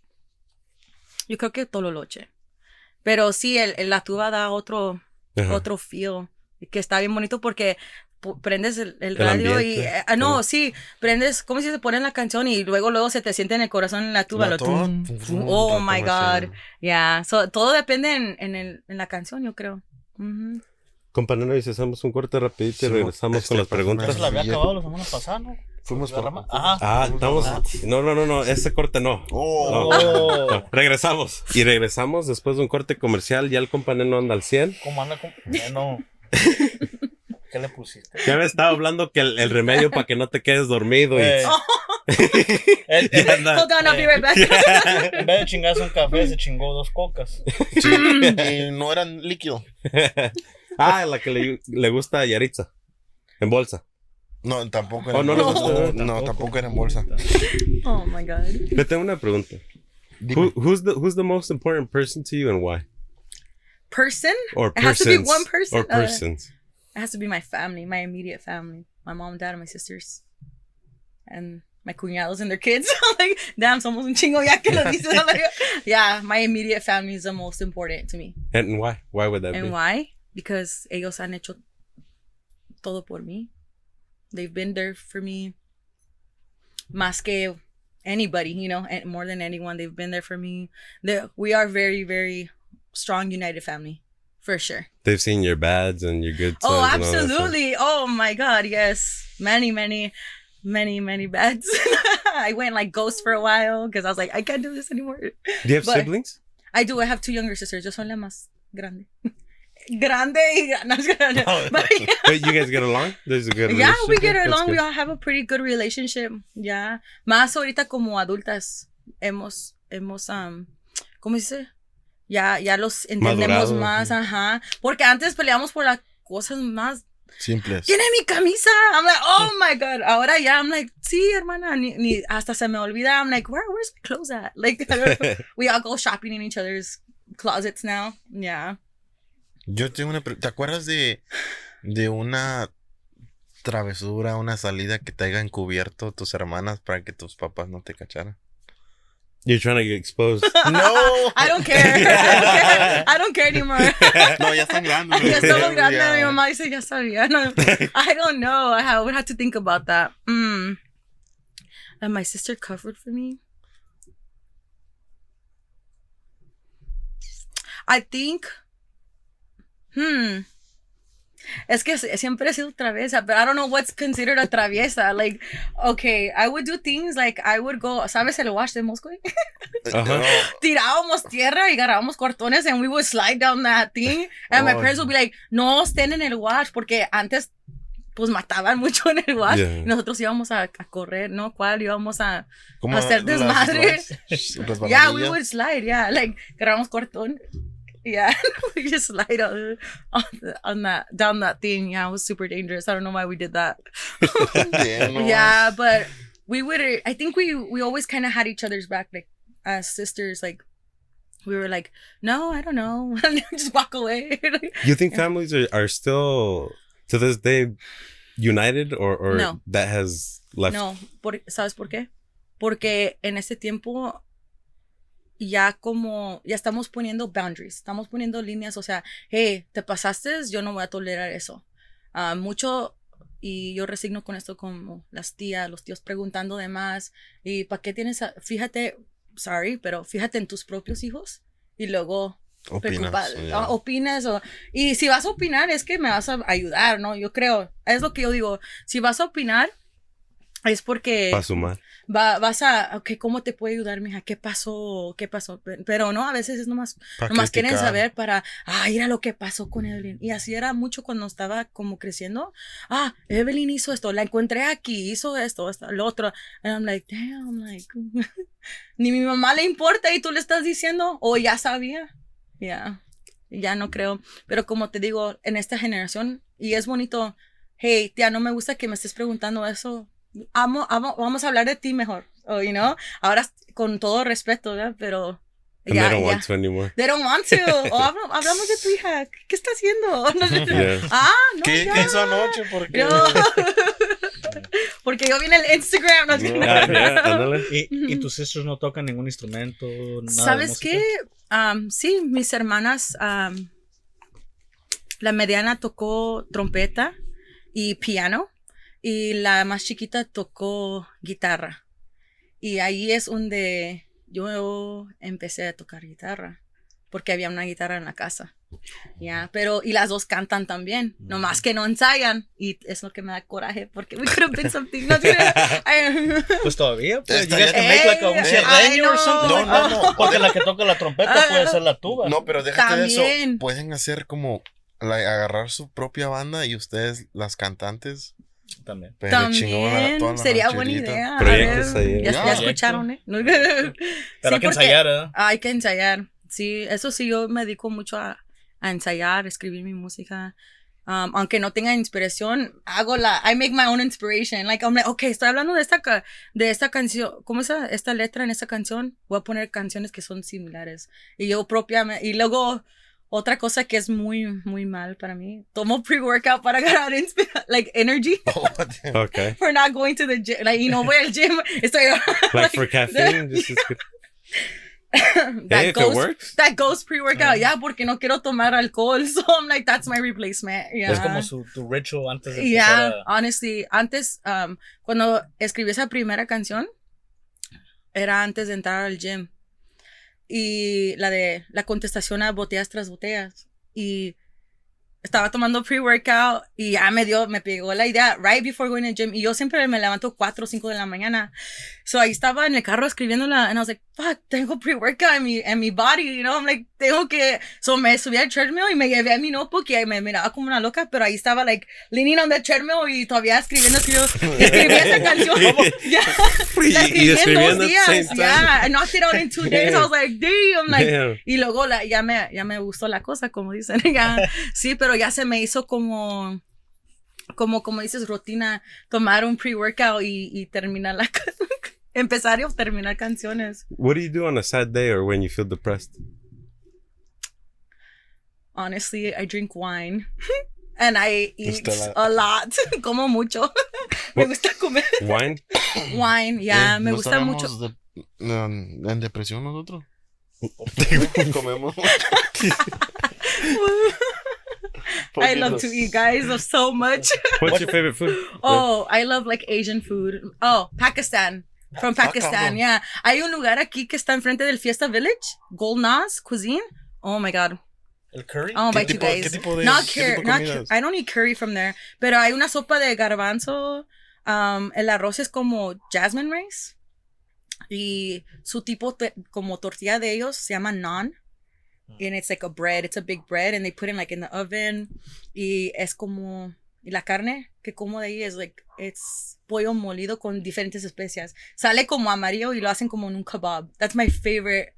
yo creo que Tololoche. Pero sí, el, el- la tuba da otro, Ajá. otro feel que está bien bonito porque prendes el, el El radio y ambiente, eh, ah, no, sí. sí, prendes, ¿cómo si se pone la canción y luego luego se te siente en el corazón en la tuba? La lo tuba, tum, tum, tum. tum, oh my god. Yeah, so, todo depende en, en, el, en la canción, yo creo. Compañero, y si hacemos un corte rapidito y Sí, regresamos este, con las preguntas. Eso la había acabado la semana pasada, ¿no? Fuimos La por rama- Ajá. Ah, estamos. No, no, no, no, ese corte no. Oh. No, *laughs* regresamos. Y regresamos después de un corte comercial. Ya el compañero no anda al 100. ¿Cómo anda? Bueno. *laughs* ¿Qué le pusiste? Ya me estaba hablando que el, el remedio para que no te quedes dormido. Y, Eh, *laughs* anda. Hold on, I'll be right back. en vez de chingarse un café, se chingó dos cocas. sí, y no eran líquido. *laughs* Ah, la que le, le gusta a Yaritza. En bolsa. No, tampoco Oh, era no en bolsa. No, tampoco. tampoco era en bolsa. oh my god. Le tengo una pregunta. Who, who's, the, who's the most important person to you and why? Person? Or It has to be persons. one person? Or Uh, persons. It has to be my family, my immediate family. My mom, dad, and my sisters. And my cuñados and their kids. *laughs* like, damn, somos un chingo ya que lo *laughs* dices. Like, yeah, my immediate family is the most important to me. and why? Why would that And be? And why? Because ellos han hecho todo por mí. They've been there for me. Más que anybody, you know, and more than anyone, they've been there for me. they we are very, very strong, united family, for sure. They've seen your bads and your good Oh, sides and all that stuff. absolutely. Oh my God, yes. Many, many, many, many bads. *laughs* I went like ghost for a while because I was like, I can't do this anymore. Do you have But- siblings? I do. I have two younger sisters. Yo soy la más grande. *laughs* grande. y- No, I'm just kidding. *laughs* But, you guys get along? There's a good yeah, we get along. We all have a pretty good relationship. Yeah. Más ahorita como adultas hemos, hemos, um, ¿cómo se dice? Ya, ya los entendemos Madurado. más, ajá. Porque antes peleamos por las cosas más Simples. tiene mi camisa. I'm like, oh my god. Ahora ya, I'm like, sí, hermana. Ni, ni hasta se me olvida. I'm like, where, where's my clothes at? *laughs* Like, *laughs* we all go shopping in each other's closets now. Yeah. Yo tengo una ¿Te acuerdas de, de una travesura, una salida que te hayan cubierto tus hermanas para que tus papás no te cacharan? You're trying to get exposed. *laughs* No. I don't care. I don't care, I don't care anymore. *laughs* No, ya están *laughs* grandes. ya estamos grandes. Ya. Mi mamá dice, ya sabía. No, I don't know. I ha- would have to think about that. Mm. And my sister covered for me. I think. Hmm. Es que si- siempre he sido traviesa, but I don't know what's considered a traviesa. Like, okay, I would do things like I would go, ¿sabes el wash de Moscow? Ajá. tirábamos tierra y agarrábamos cortones and we would slide down that thing. And my Oh. parents would be like, no estén en el wash porque antes pues mataban *laughs* mucho en el wash. Yeah. Y nosotros íbamos a, a correr, ¿no? ¿Cuál? Íbamos a... ¿Cómo Hacer las- desmadre. las *laughs* Yeah, we would slide, yeah. Like, agarramos cortón. Yeah, *laughs* we just slide on, on, the- on that, down that thing. Yeah, it was super dangerous. I don't know why we did that. *laughs* *laughs* Yeah, yeah, but we would. I think we we always kind of had each other's back, like as sisters. Like we were like, no, I don't know, just walk away. You think families are, are still to this day united or, or No. that has left? no, por, ¿sabes por qué? Porque en ese tiempo ya como ya estamos poniendo boundaries, estamos poniendo líneas, o sea, hey, te pasaste, yo no voy a tolerar eso. Ah, mucho y yo resigno con esto como las tías, los tíos preguntando de más y para qué tienes, a- fíjate, sorry, pero fíjate en tus propios hijos y luego Opinas, ah, opinas o y si vas a opinar es que me vas a ayudar, ¿no? Yo creo, es lo que yo digo, si vas a opinar es porque Para sumar. Va, vas a, ok, ¿cómo te puedo ayudar, mija? ¿Qué pasó? ¿Qué pasó? Pe- Pero no, a veces es nomás, Pa' nomás quieren saber para, ah, mira lo que pasó con Evelyn. Y así era mucho cuando estaba como creciendo. Ah, Evelyn hizo esto, la encontré aquí, hizo esto, esto, lo otro. And I'm like, damn, like, *laughs* ni mi mamá le importa y tú le estás diciendo, o ya sabía. Ya, ya no creo. Pero como te digo, en esta generación, y es bonito, hey, tía, no me gusta que me estés preguntando eso. Amo, amo, vamos a hablar de ti mejor. O, you know, ahora con todo respeto, ¿verdad? Pero And ya, they don't ya. want to anymore. They don't want to. *laughs* O hablo- hablamos de tu hija. ¿Qué, qué está haciendo? *laughs* Yeah. Ah, no. ¿Qué, ya. ¿Qué hizo anoche? Porque Yo- *laughs* Porque yo vi en el Instagram. no yeah. ¿Y, y tus sisters no tocan ningún instrumento? Nada ¿Sabes qué? Am, sí, mis hermanas, am, la mediana tocó trompeta y piano y la más chiquita tocó guitarra. Y ahí es donde yo empecé a tocar guitarra, porque había una guitarra en la casa. Ya, pero y las dos cantan también, nomás que no ensayan y es lo que me da coraje porque we could have been something. No, *laughs* *laughs* Pues todavía, pues, Está you guys ya- can make like a, un or something. No, no, no. Porque la que toca la trompeta puede ser la tuba. No, pero déjate de También. eso. Pueden hacer como agarrar su propia banda y ustedes, las cantantes, También. pero a También toda la sería buena idea. A Proyectos ver, ahí. Ya, Ya. ya escucharon, ¿eh? *laughs* Pero Sí, hay que ensayar, ¿eh? Hay que ensayar. Sí, eso sí, yo me dedico mucho a, a ensayar, escribir mi música. Um, aunque no tenga inspiración, hago la, I make my own inspiration. Like, I'm like, okay, estoy hablando de esta, de esta canción, ¿cómo es esa- esta letra en esta canción? Voy a poner canciones que son similares. Y yo propiamente, y luego, otra cosa que es muy, muy mal para mí, tomo pre-workout para *laughs* ganar like, energy *laughs* Oh. Okay. for not going to the gym. Like, y no voy al gym. *laughs* Estoy, Like for caffeine, this is good. that Hey, goes works. that goes pre-workout, yeah, porque no quiero tomar alcohol, so I'm like, that's my replacement, yeah. Es como su, tu ritual antes de Yeah, empezar a- honestly, antes, um, cuando escribí esa primera canción, era antes de entrar al gym. Y la de la contestación a botellas tras botellas. Y estaba tomando pre-workout y ya me dio, me pegó la idea right before going to gym. Y yo siempre me levanto 4 o 5 de la mañana. So ahí estaba en el carro escribiéndola and I was like, fuck, tengo pre-workout en mi, en mi body, you know, I'm like, tengo que, so me subí al treadmill y me llevé a mi notebook y me miraba como una loca, pero ahí estaba like leaning on the treadmill y todavía escribiendo, escribiendo, escribí esa *laughs* canción. *laughs* Ya, *laughs* Y, la escribí en dos días, yeah, I knocked it out in two days, I was like, damn, like, Damn. y luego la, ya, me, ya me gustó la cosa, como dicen. Ya, sí, pero ya se me hizo como, como, como dices, rutina, tomar un pre-workout y, y terminar la empezar y terminar canciones. What do you do on a sad day or when you feel depressed? Honestly, I drink wine. *laughs* And I eat a lot. *laughs* Como mucho. *laughs* me gusta comer Wine? *coughs* wine. Ya, Eh, me ¿no gusta mucho. estaremos de- en, en depresión nosotros. Comemos. I love to eat, guys, of so much. What's your favorite food? Oh, I love like Asian food. Oh, Pakistan. From Ah, Pakistan, yeah. Hay un lugar aquí que está enfrente del Fiesta Village, Golnaz Cuisine. Oh my god. El curry. I'll ¿Qué tipo- guys. qué tipo de- not curry, not cur- I don't eat curry from there. Pero hay una sopa de garbanzo. Um, el arroz es como jasmine rice. Y su tipo como tortilla de ellos se llama naan. And it's like a bread. It's a big bread and they put it like in the oven. Y es como y la carne que como de ahí es like it's pollo molido con diferentes especias. Sale como amarillo y lo hacen como en un kebab. That's my favorite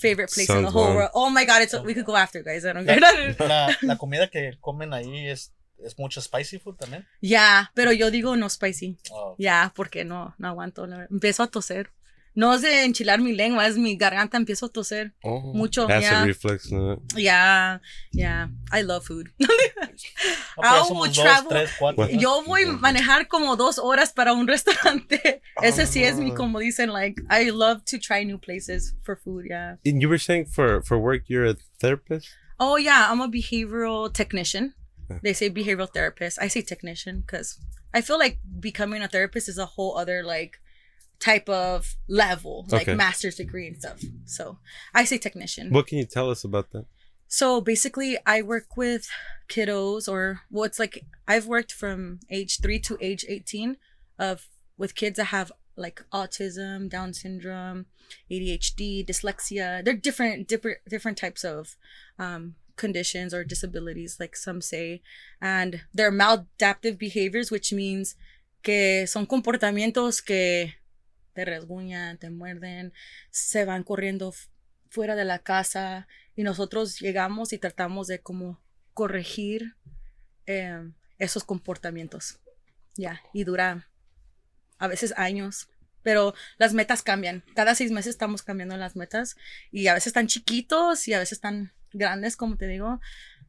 favorite place in the Sounds whole world. Oh my god, it's we could go after guys. I don't get it. La, *laughs* la comida que comen ahí es, es mucho spicy food también. Ya, pero yo digo no spicy. Oh, Ya, porque no, no aguanto. Empiezo a toser. No es de enchilar mi lengua, es mi garganta, empiezo a toser Oh. mucho. Acid Ya, reflux. No? ya, ya. I love food. *laughs* I would dos, travel- tres, cuatro. What? Yo voy a manejar como dos horas para un *laughs* restaurante. Ese sí es mi, Ah. como dicen, like, I love to try new places for food, yeah. And you were saying for, for work you're a therapist? Oh, yeah, I'm a behavioral technician. Yeah. They say behavioral therapist. I say technician because I feel like becoming a therapist is a whole other, like, type of level, like Okay. master's degree and stuff. So I say technician. What can you tell us about that? So basically, I work with kiddos, or well, it's like I've worked from age three to age 18 of with kids that have like autism, Down syndrome, ADHD, dyslexia. They're different, different, different types of um, conditions or disabilities, like some say, and they're maladaptive behaviors, which means que son comportamientos que te resguñan, te muerden, se van corriendo fuera de la casa y nosotros llegamos y tratamos de como corregir eh, esos comportamientos. Ya, y dura a veces años. Pero las metas cambian. Cada seis meses estamos cambiando las metas. Y a veces están chiquitos y a veces están grandes, como te digo.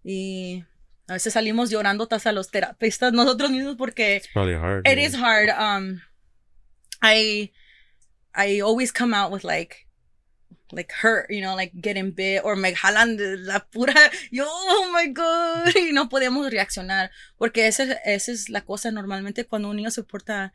Y a veces salimos llorando tras a los terapeutas nosotros mismos porque It's probably hard. it is hard. Um, I I always come out with like like hurt, you know, like getting bit or me jalan de la pura. *laughs* Yo, oh my god, *laughs* y no podemos reaccionar porque esa, esa es la cosa normalmente cuando un niño se porta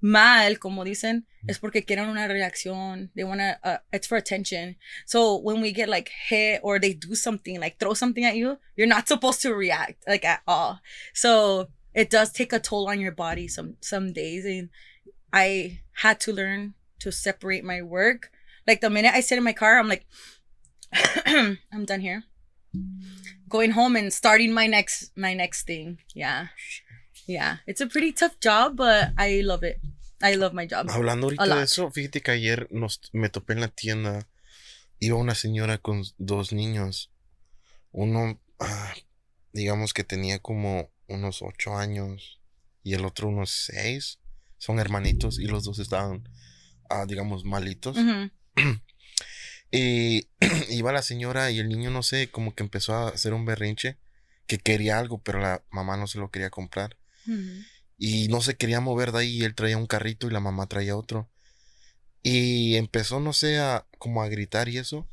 mal, como dicen, es porque quieren una reacción. They wanna, uh, it's for attention. So when we get like hit or they do something, like throw something at you, you're not supposed to react like at all. So it does take a toll on your body some some days, and I had to learn to separate my work. Like the minute I sit in my car, I'm like, *clears throat* I'm done here. Going home and starting my next my next thing. Yeah. Yeah. It's a pretty tough job, but I love it. I love my job. Hablando ahorita de eso, fíjate que ayer nos, me topé en la tienda. Iba una señora con dos niños. Uno, ah, digamos que tenía como unos ocho años y el otro unos seis. Son hermanitos y los dos estaban, ah, digamos, malitos. *clears throat* Y *clears throat* iba la señora y el niño, no sé, como que empezó a hacer un berrinche que quería algo, pero la mamá no se lo quería comprar. Y no se quería mover de ahí. y Él traía un carrito y la mamá traía otro. Y empezó, no sé, a, como a gritar y eso.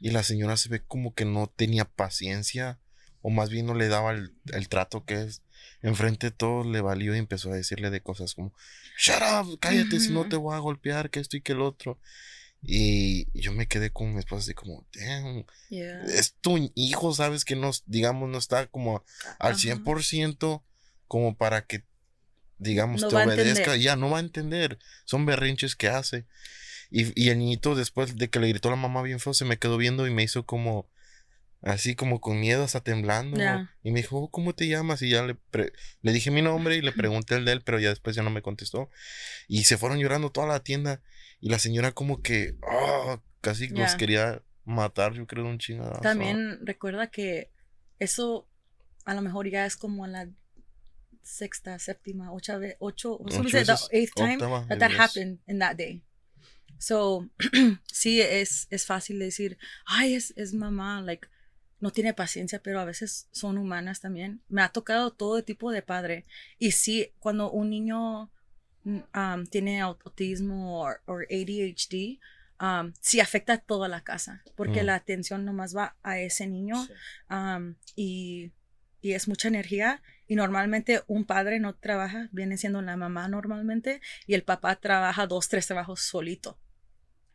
Y la señora se ve como que no tenía paciencia. O más bien no le daba el, el trato que es. Enfrente de todos le valió y empezó a decirle de cosas como, Shut up, cállate, si no te voy a golpear, que esto y que el otro. Y yo me quedé con mi esposa así como, damn, Yeah. es tu hijo, sabes que no, digamos, no está como al Ajá. 100% como para que, digamos, No te a obedezca. Ya no va a entender. Son berrinches que hace. Y, y el niñito, después de que le gritó la mamá bien feo, se me quedó viendo y me hizo como, así como con miedo, hasta temblando. Ya. Y me dijo, "Oh, ¿cómo te llamas? Y ya le, le dije mi nombre y le pregunté el de él, pero ya después ya no me contestó. Y se fueron llorando toda la tienda. Y la señora como que, oh, casi los Ya. quería matar, yo creo, un chingadazo. También recuerda que eso a lo mejor ya es como la sexta, séptima, ocho, ocho, Ocho it, the veces, eighth time that that veces. happened in that day. So, *clears throat* sí, es, es fácil decir, ay, es, es mamá, like, no tiene paciencia, pero a veces son humanas también. Me ha tocado todo tipo de padre. Y sí, cuando un niño mm, um, tiene autismo o ADHD, um, sí afecta a toda la casa, porque Mm. la atención nomás va a ese niño Sí. um, y, y es mucha energía. Y normalmente un padre no trabaja, viene siendo la mamá normalmente, y el papá trabaja dos, tres trabajos solito.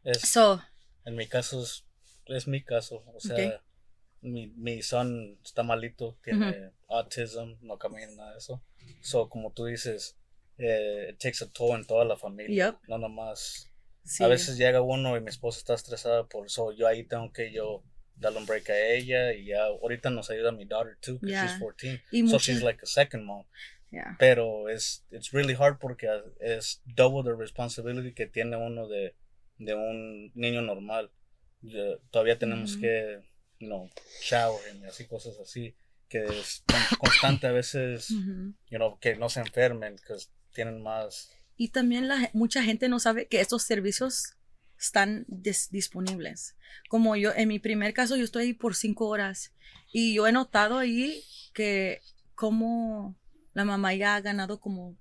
Es, So, en mi caso es, es mi caso. O sea. Mi, mi son está malito, tiene autism, no camina nada de eso. So, como tú dices, eh, it takes a toll en toda la familia. Yep. No nomás. sí. A veces llega uno y mi esposa está estresada por eso. Yo ahí tengo que yo darle un break a ella y ya ahorita nos ayuda mi daughter too, because Yeah. she's 14. Y so mucha- she's like a second mom. Yeah. Pero es it's really hard porque es double the responsibility que tiene uno de, de un niño normal. Ya- todavía tenemos Ujú. que, know, shower y así cosas así que es con- constante a veces, you know, que no se enfermen, que tienen más. Y también la, mucha gente no sabe que estos servicios están dis- disponibles. Como yo, en mi primer caso, yo estoy ahí por cinco horas y yo he notado ahí que como la mamá ya ha ganado como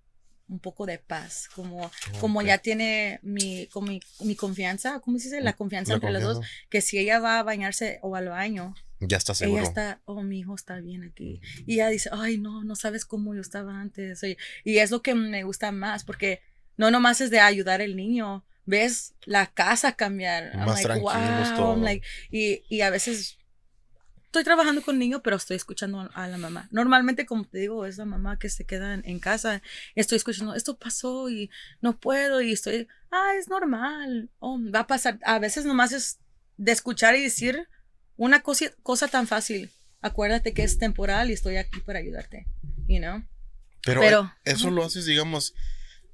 un poco de paz, como, como Ok. ya tiene mi, como mi, mi confianza, ¿cómo se dice? La confianza La entre las dos, confianza. que si ella va a bañarse o al baño, Ya está seguro. ella está, oh, mi hijo está bien aquí. Y ella dice, ay, no, no sabes cómo yo estaba antes. Y, y es lo que me gusta más, porque no nomás es de ayudar al niño, ves la casa cambiar. I'm Más like, tranquilos wow. todo. I'm like, y, y a veces estoy trabajando con el niño, pero estoy escuchando a la mamá. Normalmente, como te digo, es la mamá que se queda en, en casa. Estoy escuchando, esto pasó y no puedo y estoy, ah, es normal. Oh, va a pasar. A veces nomás es de escuchar y decir una cosa, cosa tan fácil. Acuérdate que es temporal y estoy aquí para ayudarte. You know? Pero, Pero- eso Ajá. lo haces, digamos,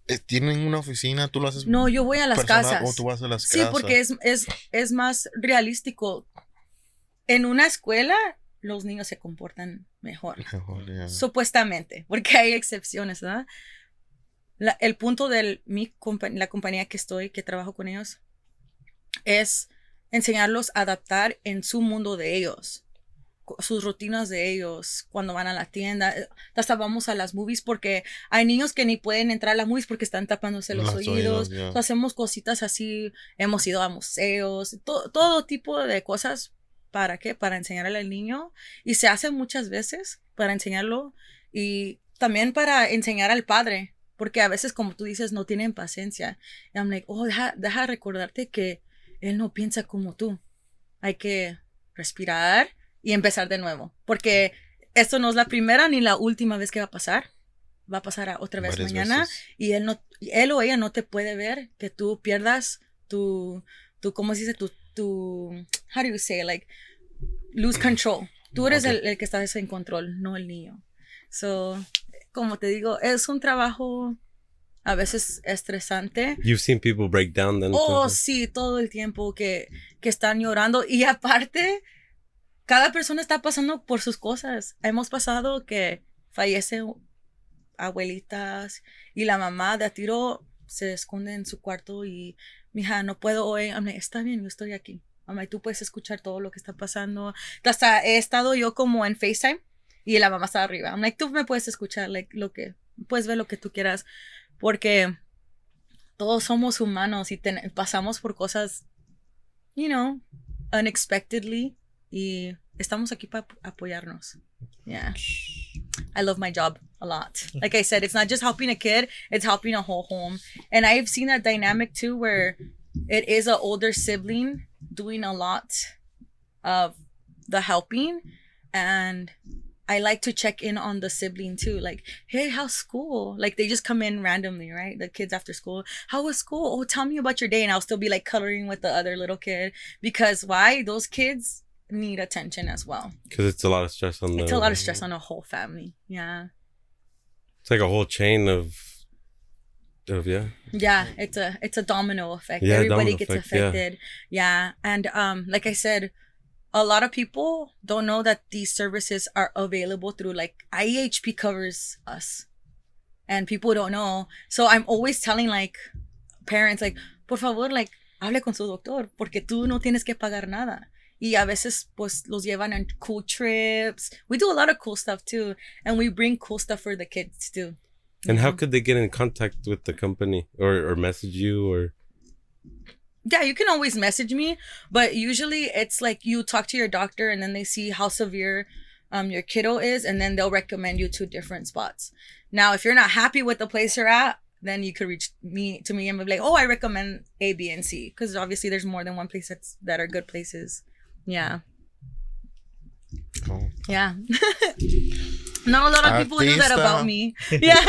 eh, tienen una oficina, tú lo haces No, yo voy a las personal, casas. o tú vas a las Sí, casas. porque es, es, es más realístico. En una escuela, los niños se comportan mejor. Supuestamente, porque hay excepciones, ¿verdad? La- el punto de mi compa- la compañía que estoy, que trabajo con ellos, es enseñarlos a adaptar en su mundo de ellos, sus rutinas de ellos, cuando van a la tienda, eh, hasta vamos a las movies porque hay niños que ni pueden entrar a las movies porque están tapándose los Los oídos, hacemos cositas así, hemos ido a museos, to- todo tipo de cosas, ¿para qué? Para enseñarle al niño y se hace muchas veces para enseñarlo y también para enseñar al padre, porque a veces, como tú dices, no tienen paciencia. Y I'm like, oh, deja, deja recordarte que él no piensa como tú. Hay que respirar y empezar de nuevo, porque esto no es la primera ni la última vez que va a pasar. Va a pasar a otra vez mañana veces. y él no, él o ella no te puede ver que tú pierdas tu, tu, ¿cómo se dice? Tu, tu, how do you say, like, lose control. Tú eres el, el que estás en control, no el niño. So, como te digo, es un trabajo a veces estresante. You've seen people break down then. Oh, sí, todo el tiempo que, que están llorando. Y aparte, cada persona está pasando por sus cosas. Hemos pasado que fallece abuelitas y la mamá de a tiro se esconde en su cuarto y, mija, no puedo hoy. Like, está bien, yo estoy aquí. I'm like, tú puedes escuchar todo lo que está pasando. Hasta he estado yo como en FaceTime y la mamá está arriba. I'm like, tú me puedes escuchar, like, lo que, puedes ver lo que tú quieras. Porque todos somos humanos y pasamos por cosas, you know, unexpectedly y estamos aquí para apoyarnos. Yeah. I love my job a lot. *laughs* Like I said, it's not just helping a kid, it's helping a whole home. And I've seen that dynamic too where it is an older sibling doing a lot of the helping and I like to check in on the sibling too. Like, hey, how's school? Like they just come in randomly, right? The kids after school. How was school? Oh, tell me about your day. And I'll still be like coloring with the other little kid. Because why? Those kids need attention as well. Because it's a lot of stress on the. It's a lot of stress on a whole family. Yeah. It's like a whole chain of. Of yeah. Yeah, it's a it's a domino effect. Yeah, Everybody domino gets effect, yeah. affected. Yeah. And um like I said, a lot of people don't know that these services are available through like IEHP covers us. And people don't know. So I'm always telling like parents like, por favor, like hable con su doctor porque tú no tienes que pagar nada. Y a veces pues los llevan on cool trips. We do a lot of cool stuff too and we bring cool stuff for the kids too. And how could they get in contact with the company or or message you or? Yeah, you can always message me, but usually it's like you talk to your doctor and then they see how severe um your kiddo is and then they'll recommend you to different spots. Now, if you're not happy with the place you're at, then you could reach me to me and be like, "Oh, I recommend A, B, and C," because obviously there's more than one place that's that are good places. Yeah, Oh. yeah. Not a lot of people knew that Artista. about me. *laughs* Yeah.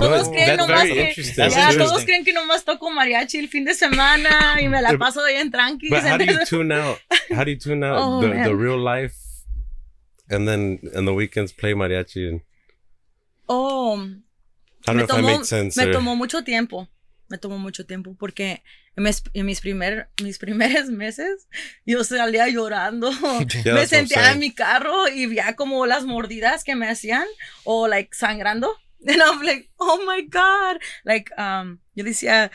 Todos creen nomás que- too. todos creen que nomás toco mariachi el fin de semana y me la Yeah, paso bien tranqui. But how do you tune out? How do you tune out *laughs* Oh, the, man. the real life, and then on the weekends play mariachi? And Oh, I don't know if I made sense. me or- tomó mucho tiempo. Me tomó mucho tiempo porque en mis, en mis, primer, mis primeros *laughs* meses yo salía Yeah, llorando. *laughs* me what I'm sentía en mi carro y veía como las mordidas que me hacían o like sangrando. *laughs* And I'm like, oh my God. Like, um, yo decía,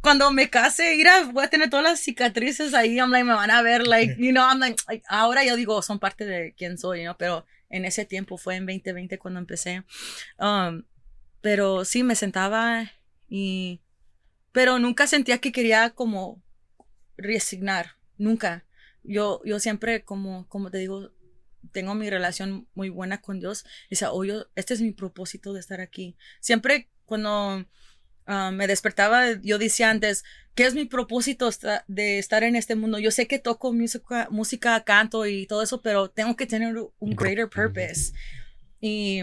cuando me case, mira, voy a tener todas las cicatrices ahí. I'm like, me van a ver, like, you know, I'm like, like, ahora yo digo, son parte de quién soy, ¿no? Pero en ese tiempo fue en 2020 cuando empecé. Um, pero sí, me sentaba y... Pero nunca sentía que quería como resignar, nunca. Yo, yo siempre, como, como te digo, tengo mi relación muy buena con Dios. Y decía, oh, yo, este es mi propósito de estar aquí. Siempre cuando ah, me despertaba, yo decía antes, ¿qué es mi propósito de estar en este mundo? Yo sé que toco música, música, canto y todo eso, pero tengo que tener un greater purpose. Y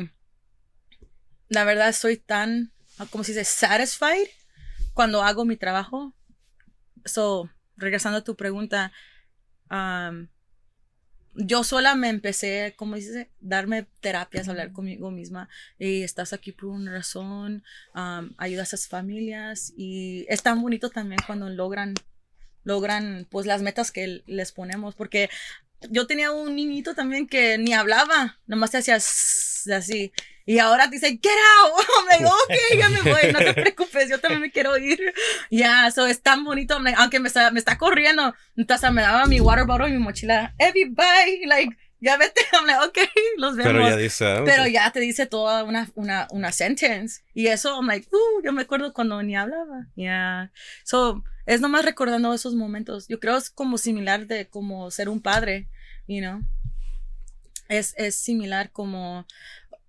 la verdad estoy tan, como se dice, satisfied cuando hago mi trabajo. So, regresando a tu pregunta, um, yo sola me empecé, como dices, darme terapias, hablar conmigo misma. Y estás aquí por una razón, um, ayudas a esas familias. Y es tan bonito también cuando logran, logran pues las metas que les ponemos. Porque yo tenía un niñito también que ni hablaba, nomás te hacía así. Y ahora dice, get out. *laughs* Me digo, ok, ya me voy, no te preocupes, yo también me quiero ir. Ya, eso es tan bonito, me- aunque me está, me está corriendo. Entonces me daba mi water bottle y mi mochila, everybody, like, ya vete. *laughs* I'm like, ok, los vemos. Pero ya dice. Pero ya te dice toda una, una, una sentence. Y eso, I'm like, uh, yo me acuerdo cuando ni hablaba. Yeah. So, es nomás recordando esos momentos. Yo creo es como similar de como ser un padre, you know. Es, es similar como,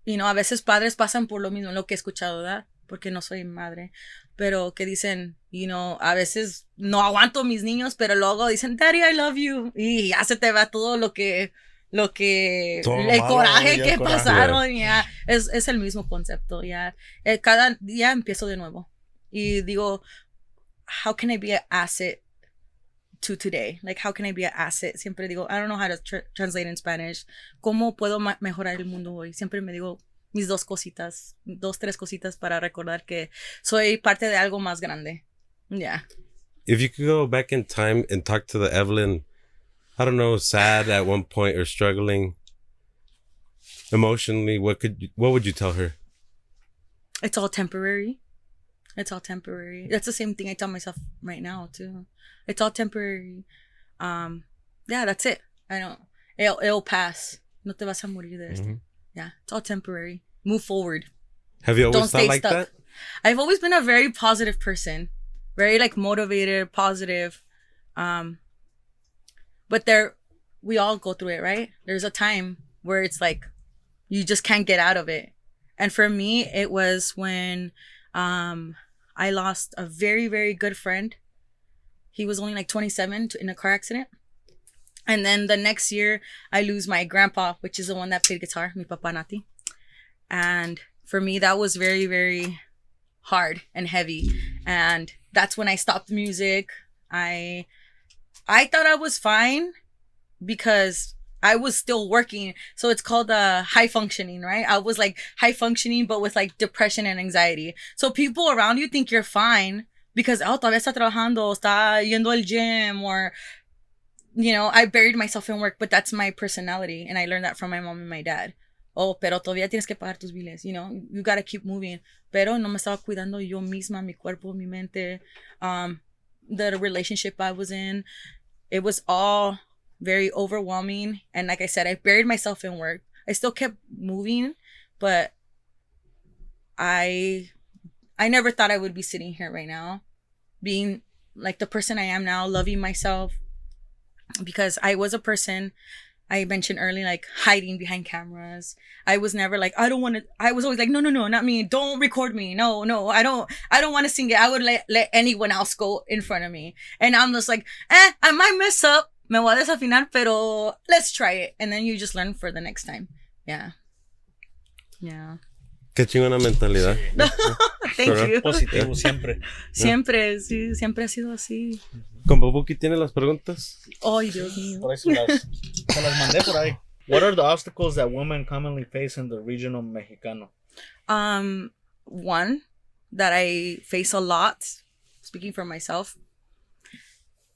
you know, a veces padres pasan por lo mismo, lo que he escuchado, ¿verdad? Porque no soy madre. Pero que dicen, you know, a veces no aguanto mis niños, pero luego dicen, Daddy, I love you. Y ya se te va todo lo que, lo que, Todo el malo, coraje que el coraje. pasaron, ya. Es, es el mismo concepto, ya. Eh, cada día empiezo de nuevo. Y digo, how can I be an asset to today? Like, how can I be an asset? Siempre digo, I don't know how to tr- translate in Spanish. ¿Cómo puedo mejorar el mundo hoy? Siempre me digo mis dos cositas, dos, tres cositas para recordar que soy parte de algo más grande. Yeah. If you could go back in time and talk to the Evelyn, I don't know, sad at one point or struggling emotionally, what could you, what would you tell her? It's all temporary. It's all temporary. That's the same thing I tell myself right now too. It's all temporary. Um, yeah, that's it. I don't. It'll, it'll pass. No te vas a morir de esto. Mhm. Yeah, it's all temporary. Move forward. Have you always Don't stay like stuck. that? I've always been a very positive person, very like motivated, positive. Um, but there, we all go through it, right? There's a time where it's like you just can't get out of it. And for me, it was when um, I lost a very, very good friend. He was only like 27 to- in a car accident. And then the next year, I lose my grandpa, which is the one that played guitar, mi papa Nati. And for me, that was very, very hard and heavy. And that's when I stopped music. I I thought I was fine because I was still working. So it's called uh, high functioning, right? I was like high functioning, but with like depression and anxiety. So people around you think you're fine because, oh, todavía está trabajando, está yendo al gym, or, you know, I buried myself in work, but that's my personality. And I learned that from my mom and my dad. Oh, pero todavía tienes que pagar tus biles, you know, you gotta keep moving. Pero no me estaba cuidando yo misma, mi cuerpo, mi mente, um, the relationship I was in. It was all very overwhelming. And like I said, I buried myself in work. I still kept moving, but I I never thought I would be sitting here right now, being like the person I am now, loving myself. Because I was a person I mentioned earlier, like hiding behind cameras. I was never like, I don't want to. I was always like, no, no, no, not me. Don't record me. No, no, I don't. I don't want to sing it. I would let let anyone else go in front of me. And I'm just like, eh, I might mess up. Me voy a desafinar, pero let's try it. And then you just learn for the next time. Yeah. Yeah. Qué chingona mentalidad. *laughs* Thank Pero- you. Positivo siempre. Siempre, sí, siempre ha sido así. Como Buki tiene las preguntas. Ay, Dios mío. Por eso las, se las mandé por ahí. What are the obstacles that women commonly face in the regional mexicano? Um, one that I face a lot, speaking for myself,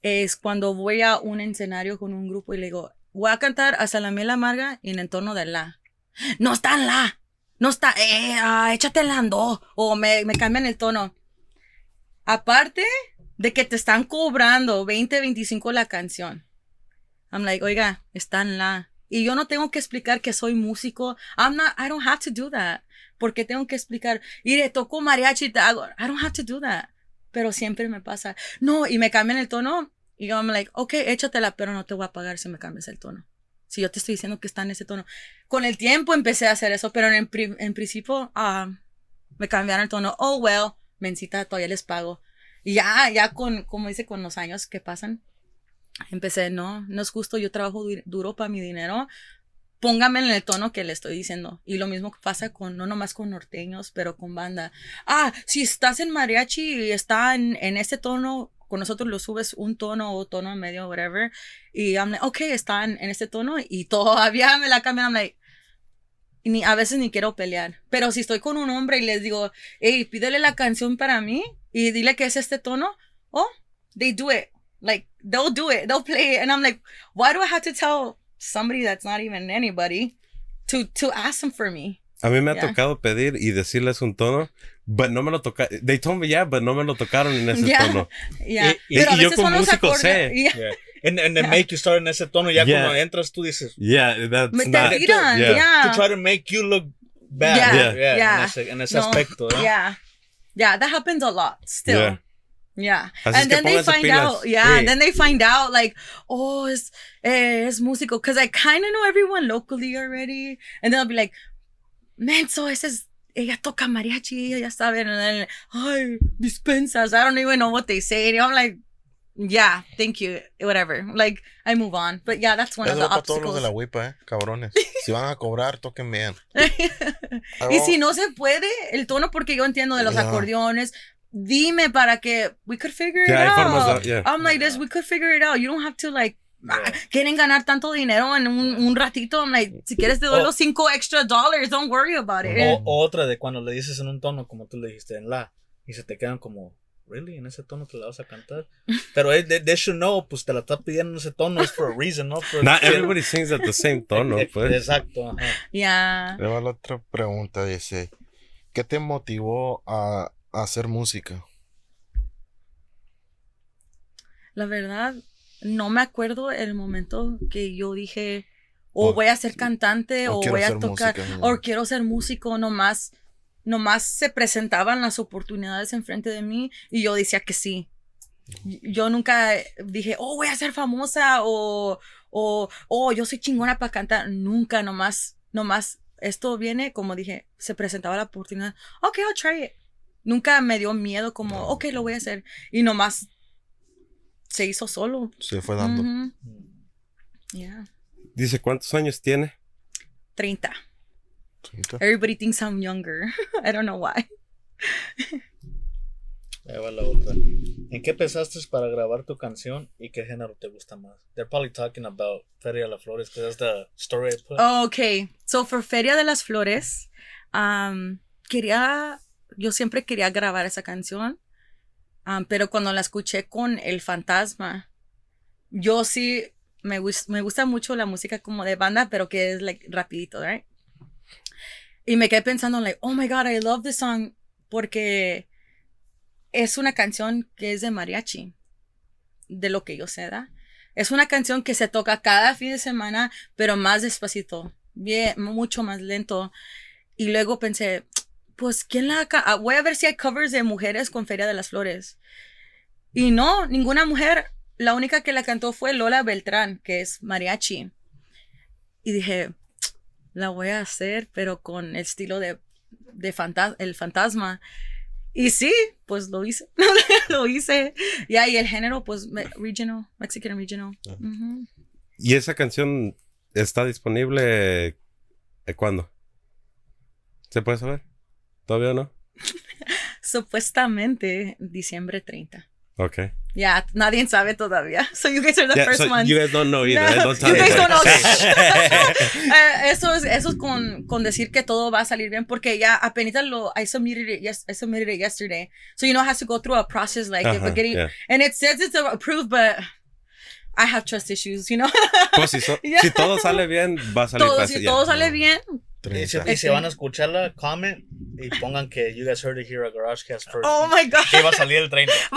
es cuando voy a un escenario con un grupo y le digo, voy a cantar hasta la miel amarga en el tono de la. No está en la. No está, eh, ah, échate el ando. O me, me cambian el tono. Aparte de que te están cobrando 20, 25 la canción. I'm like, oiga, está en la. Y yo no tengo que explicar que soy músico. I'm not, I don't have to do that. Porque tengo que explicar, mire, toco mariachi. I don't have to do that. Pero siempre me pasa. No, y me cambian el tono. Y yo I'm like, ok, échatela, pero no te voy a pagar si me cambias el tono. Si yo te estoy diciendo que está en ese tono. Con el tiempo empecé a hacer eso, pero en, en principio ah, me cambiaron el tono. Oh, well, mencita, todavía les pago. Y ya, ya con, como dice, con los años que pasan, empecé, no, no es justo, yo trabajo du- duro para mi dinero, póngame en el tono que le estoy diciendo. Y lo mismo pasa con, no nomás con norteños, pero con banda. Ah, si estás en mariachi y está en, en este tono, con nosotros lo subes un tono o tono medio, whatever, y I'm like, ok, está en, en este tono, y todavía me la cambian, I'm like, ni, a veces ni quiero pelear. Pero si estoy con un hombre y les digo, hey, pídele la canción para mí y dile que es este tono, oh, they do it. Like, they'll do it. They'll play it. And I'm like, why do I have to tell somebody that's not even anybody to, to ask them for me? A mí me ha Yeah. tocado pedir y decirles un tono, but no me lo tocaron. They told me yeah, but no me lo tocaron en ese *laughs* Yeah. tono. *laughs* Yeah. Y- y- Pero a y yo veces como son los músico acordes- sé. Yeah. Yeah. And, and they Yeah. make you start en ese tono. Ya Yeah. cuando entras, tú dices, Yeah, that's Me te not. tiran, yeah. yeah. to try to make you look bad. Yeah, Yeah, Yeah. En yeah. ese, en ese No, aspecto. ¿no? Yeah. Yeah, that happens a lot still. Yeah. Así and then they find pilas. out, yeah, Sí. and then they find out like, oh, es, eh, es músico. Cause I kind of know everyone locally already. And they'll be like, man, so ese es, ella toca mariachi, ella sabe. And then, ay, dispensas. I don't even know what they say. And I'm like, yeah, thank you, whatever. Like, I move on. But yeah, that's one Eso of the para todos los obstacles. de la huipa, eh, cabrones. *laughs* Si van a cobrar, toquen bien. *laughs* y si no se puede, el tono, porque yo entiendo de los Yeah. acordeones, dime para que we could figure Yeah, it formas out. de- yeah. I'm like this, we could figure it out. You don't have to like, ah, quieren ganar tanto dinero en un, un ratito. I'm like, si quieres te doy Oh. los cinco extra dollars, don't worry about it. O, o otra de cuando le dices en un tono, como tú le dijiste, en la, y se te quedan como, ¿really? ¿En ese tono te la vas a cantar? *laughs* Pero eh, they, they should know, pues te la está pidiendo en ese tono, es for a reason, ¿no? For- Not everybody sings at the same tono, Eh, *laughs* pues. Exacto, ajá. Yeah. Le va la otra pregunta, dice, ¿qué te motivó a hacer música? La verdad, no me acuerdo el momento que yo dije, o voy a ser cantante, o voy a tocar, música, ¿no? o quiero ser músico, nomás, nomás se presentaban las oportunidades enfrente de mí y yo decía que sí. Yo nunca dije, oh, voy a ser famosa, o, o, oh, yo soy chingona para cantar. Nunca, nomás, nomás, esto viene, como dije, se presentaba la oportunidad, ok, I'll try it. Nunca me dio miedo como, ok, lo voy a hacer. Y nomás se hizo solo. Se fue dando. Ujú. Yeah. Dice, ¿cuántos años tiene? 30. ¿Treinta? Everybody thinks I'm younger. *laughs* I don't know why. Ahí va la otra. ¿En qué pensaste para grabar tu canción y qué género te gusta más? They're probably talking about Feria de las Flores, because that's the story I put. Okay. So for Feria de las Flores, um, quería, yo siempre quería grabar esa canción, um, pero cuando la escuché con El Fantasma, yo sí me, me gusta mucho la música como de banda, pero que es like rapidito, right? Y me quedé pensando like, oh my god, I love this song porque es una canción que es de mariachi, de lo que yo sé, ¿da? Es una canción que se toca cada fin de semana, pero más despacito, bien, mucho más lento. Y luego pensé, pues, ¿quién la ca- ah, Voy a ver si hay covers de mujeres con Feria de las Flores. Y no, ninguna mujer. La única que la cantó fue Lola Beltrán, que es mariachi. Y dije, la voy a hacer, pero con el estilo de, de fanta- el fantasma. Y sí, pues lo hice. *laughs* lo hice. Y el género, pues, me- regional, Mexican regional. Ujú. ¿Y esa canción está disponible eh, cuándo? ¿Se puede saber? ¿Todavía no? Supuestamente diciembre 30. Ok. Ya, nadie sabe todavía. So you guys are the Yeah, first so ones. you guys don't know either. No, eh? *laughs* Don't you guys don't know. *laughs* *laughs* Eh, eso es, eso es con, con decir que todo va a salir bien porque ya apenas lo, I submitted it, yes, I submitted it yesterday. So you know, it has to go through a process like Ajá, we're getting, yeah. and it says it's approved, but I have trust issues, you know. Pues si, so- Yeah. si todo sale bien, va a salir todo, si todo sale bien, Y si, 30. y si van a escucharla, comment y pongan que you guys heard it here at Garage Cast first. oh my God. Que iba a salir el 30. *laughs*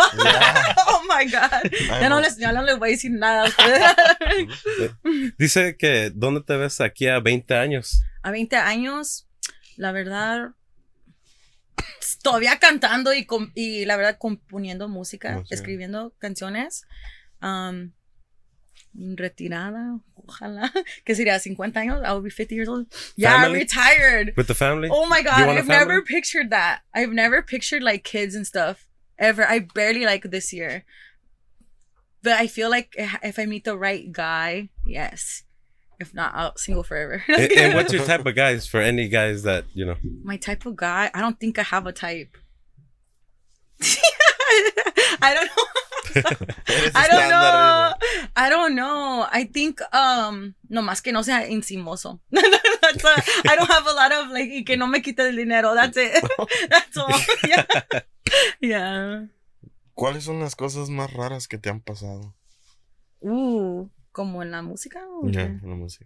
oh my God. Ya no, les, ya no les voy a decir nada. *laughs* Dice que, ¿dónde te ves aquí a 20 años? a 20 años, la verdad, todavía cantando y, y la verdad componiendo música, Música. escribiendo canciones. um, retirada, ojalá, *laughs* que sería 50 años, I will be 50 years old. Yeah, Family? retired. With the family? Oh my god, I've never pictured that. I've never pictured like kids and stuff. ever. I barely like this year. But I feel like if if I meet the right guy, yes. If not, I'll single forever. and, and what's your *laughs* type of guys for any guys that you know? My type of guy, I don't think I have a type. *laughs* I don't know. I don't know. I don't know. I think um no más que no sea encimoso. *laughs* That's a, I don't have a lot of like y que no me quite el dinero. That's it. *laughs* That's all. Yeah. Yeah. ¿Cuáles son las cosas más raras que te han pasado? Uh, como en la música. Ya, qué? la música.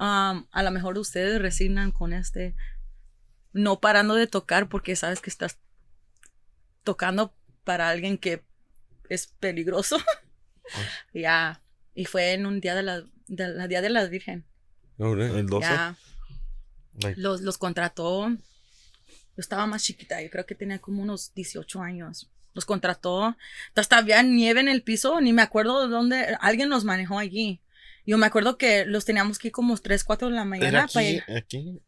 Um, a lo mejor ustedes resignan con este no parando de tocar porque sabes que estás tocando para alguien que es peligroso. *laughs* Ya. Y fue en un día de la, de la día de la Virgen. Oh? El 12. Ya. Like, Los, los contrató. Yo estaba más chiquita, yo creo que tenía como unos 18 años. Los contrató. Hasta había nieve en el piso, ni me acuerdo de dónde. Alguien los manejó allí. Yo me acuerdo que los teníamos que ir como 3, 4 de la ¿Era mañana para aquí, aquí?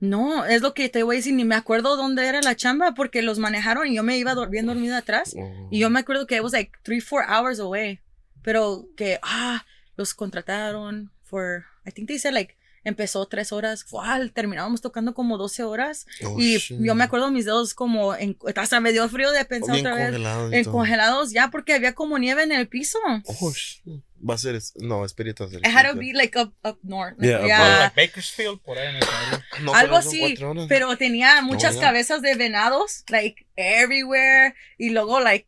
No, es lo que te voy a decir, ni me acuerdo dónde era la chamba porque los manejaron y yo me iba bien dormida atrás. Oh. Y yo me acuerdo que it was like 3, 4 hours away. Pero que, ah, los contrataron for, I think they said like, empezó 3 horas. Wow, terminábamos tocando como 12 horas. Oh, y shit. yo me acuerdo mis dedos como, en, hasta me dio frío de pensar bien otra vez. En congelados ya porque había como nieve en el piso. Oh, shit. Va a ser. No, Espíritu It had to be like up, up north. Yeah, up Yeah. north. Like Bakersfield, por ahí en el. No, Algo así, pero tenía muchas ya. cabezas de venados, like, everywhere, y luego, like,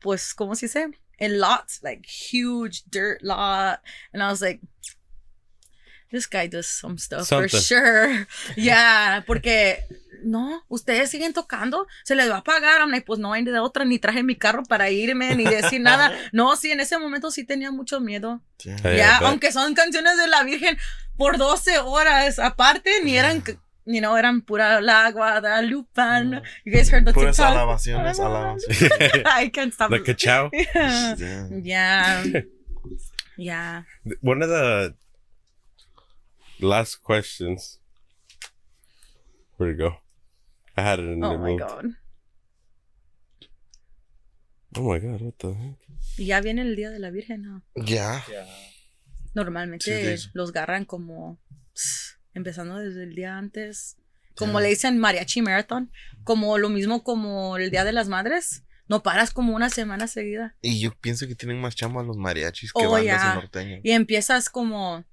pues, ¿cómo se dice? En lots, like, huge dirt lot, and I was like, this guy does some stuff for Something. sure, *laughs* yeah, porque, no, ustedes siguen tocando, se les va a pagar, I'm like, pues no hay de otra, ni traje mi carro para irme, ni decir nada, *laughs* no, sí, en ese momento sí tenía mucho miedo, Yeah. Yeah, ya, but- aunque son canciones de la Virgen por 12 horas aparte, ni eran, you know, eran pura la Guadalupan. You guys heard the Puras TikTok? alabaciones, alabaciones. *laughs* I can't stop. Chow. yeah. Yeah. yeah. Yeah. One of the last questions. Where'd it go? I had it in Oh the my moved. God. Oh my god, what the heck? Ya viene el Día de la Virgen, ¿no? Ya. Normalmente Sí, de eso. los agarran como pss, empezando desde el día antes. Como le dicen Mariachi Marathon. Como lo mismo como el Día de las Madres. No paras como una semana seguida. Y yo pienso que tienen más chamba los mariachis que Oh, bandas norteñas. Y empiezas como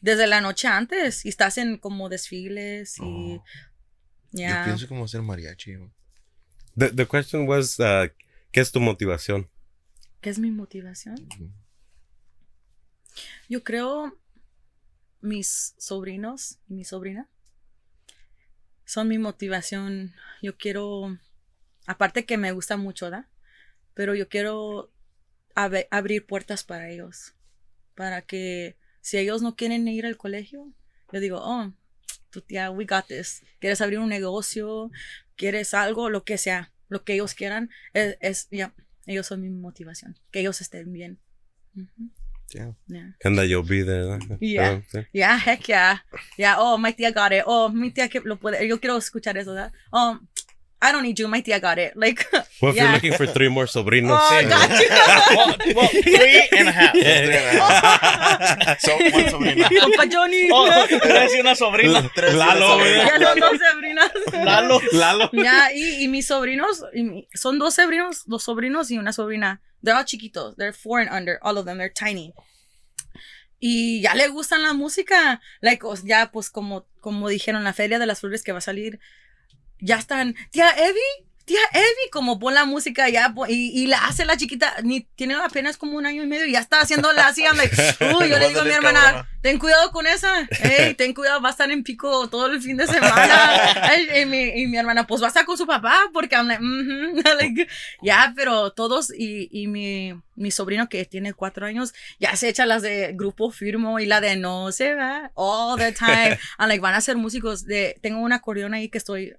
desde la noche antes y estás en como desfiles y Oh. ya. Yo pienso como ser mariachi. The, the question was, uh, ¿qué es tu motivación? ¿Qué es mi motivación? Yo creo mis sobrinos y mi sobrina son mi motivación. Yo quiero, aparte que me gusta mucho, ¿verdad? Pero yo quiero abrir puertas para ellos. Para que si ellos no quieren ir al colegio, yo digo, oh, tu tía, we got this. ¿Quieres abrir un negocio? ¿Quieres algo? Lo que sea, lo que ellos quieran, es, es ya, ellos son mi motivación. Que ellos estén bien. Ujú, Yeah. yeah. And that you'll be there. Yeah. Sí. Yeah, heck yeah. Yeah, oh, my tía got it. Oh, mi tía que lo puede. Yo quiero escuchar eso, ¿verdad? Oh, I don't need you. My tía got it. Like, *laughs* Well, if Yeah. you're looking for three more sobrinos. oh, got you. *laughs* well, well, three and a half. *laughs* So, one sobrina. Compa Johnny. Oh, tres y una sobrina. Tres Lalo, sobrinas. Ya son dos sobrinas. Lalo. Lalo. Ya, y, y mis sobrinos, y mi- son dos sobrinos, dos sobrinos y una sobrina. They're all chiquitos. They're four and under. All of them. They're tiny. Y ya le gustan la música. Like, ya, pues, como, como dijeron, la Feria de las Flores que va a salir, ya están. Tía Evie, tía Evie, como pon la música ya, y, y la hace la chiquita, ni tiene apenas como un año y medio y ya está haciéndola así. I'm like, *laughs* uy, yo le digo a mi hermana, cabrona. ten cuidado con esa. Ey, ten cuidado, va a estar en pico todo el fin de semana. *laughs* Ay, y, mi, y mi hermana, pues va a estar con su papá, porque I'm like, *laughs* like, ya, pero todos, y, y mi, mi sobrino que tiene cuatro años, ya se echa las de grupo firmo y la de no se va, all the time. I'm like, van a ser músicos de, tengo un acordeón ahí que estoy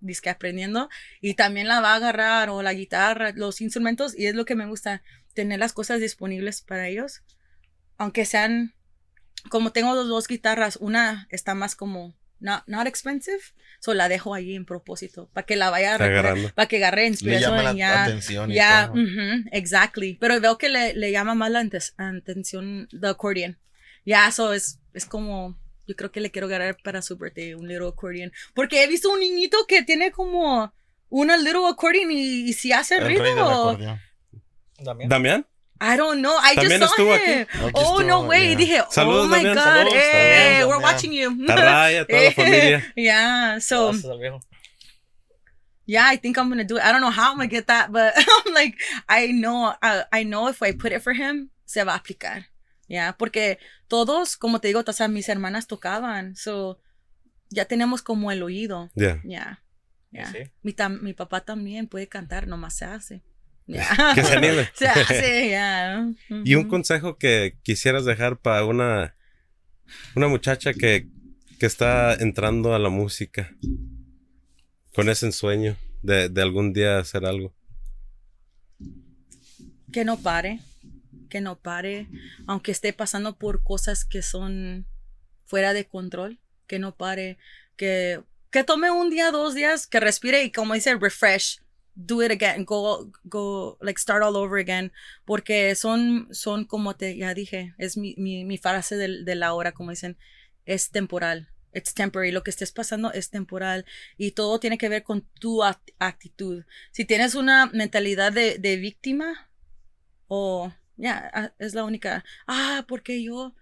disque aprendiendo y también la va a agarrar o la guitarra, los instrumentos y es lo que me gusta, tener las cosas disponibles para ellos, aunque sean, como tengo dos, dos guitarras, una está más como not, not expensive. So la dejo ahí en propósito, para que la vaya a para que agarre Le inspiración. llama y ya, atención y ya, exactly. Pero veo que le, le llama más la atención the accordion. Ya, eso es, es como, yo creo que le quiero agarrar para su birthday un little accordion. Porque he visto un niñito que tiene como una little accordion y, y si hace El ruido. También. ¿Damián? I don't know. I just También saw estuvo him. aquí. Aquí Oh, no way. ya. Dije, Saludos, oh my Damián. God. Saludos, hey, we're Damián. watching you. Tarraya, *laughs* toda la familia. yeah, so yeah, I think I'm gonna do it. I don't know how I'm gonna get that, but *laughs* I'm like, I know, uh, I know if I put it for him, se va a aplicar. Yeah, porque todos, como te digo, o sea, mis hermanas tocaban, so ya tenemos como el oído. Ya. Yeah, yeah. Sí. Mi, tam- mi papá también puede cantar, nomás se hace. Yeah. *laughs* Que se anime. *laughs* se hace, *laughs* yeah. Y un consejo que quisieras dejar para una, una muchacha que, que está entrando a la música con ese ensueño de, de algún día hacer algo. que no pare, que no pare, aunque esté pasando por cosas que son fuera de control, que no pare, que, que tome un día, dos días, que respire y como dice, refresh, do it again, go, go, like start all over again, porque son, son como te, ya dije, es mi, mi, mi frase de, de la hora, como dicen, es temporal. It's temporary. Lo que estés pasando es temporal y todo tiene que ver con tu act- actitud. Si tienes una mentalidad de, de víctima, o ya ah, es la única. Ah porque yo?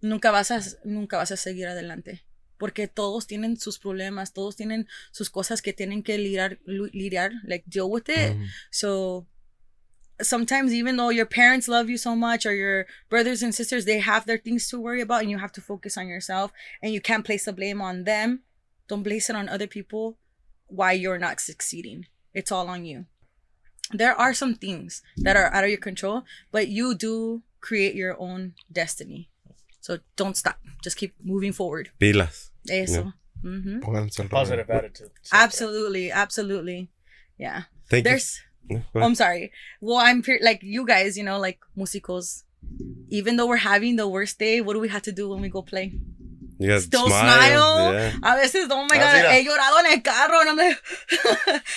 Nunca vas a nunca vas a seguir adelante porque todos tienen sus problemas todos tienen sus cosas que tienen que lidiar lidiar like deal with it. Ujú. so sometimes even though your parents love you so much or your brothers and sisters they have their things to worry about and you have to focus on yourself and you can't place the blame on them don't place it on other people why you're not succeeding. It's all on you there are some things that are out of your control but you do create your own destiny so don't stop just keep moving forward Pilas. eso Mhm. Pónganse al Positive attitude. absolutely absolutely yeah Thank you. there's No, go Oh. I'm sorry. Well, I'm pre- like you guys, you know, like musicals. Even though we're having the worst day, what do we have to do when we go play? Gotta Still smile. Yeah. A veces, oh my Ah, god, he llorado en el carro, and I'm like,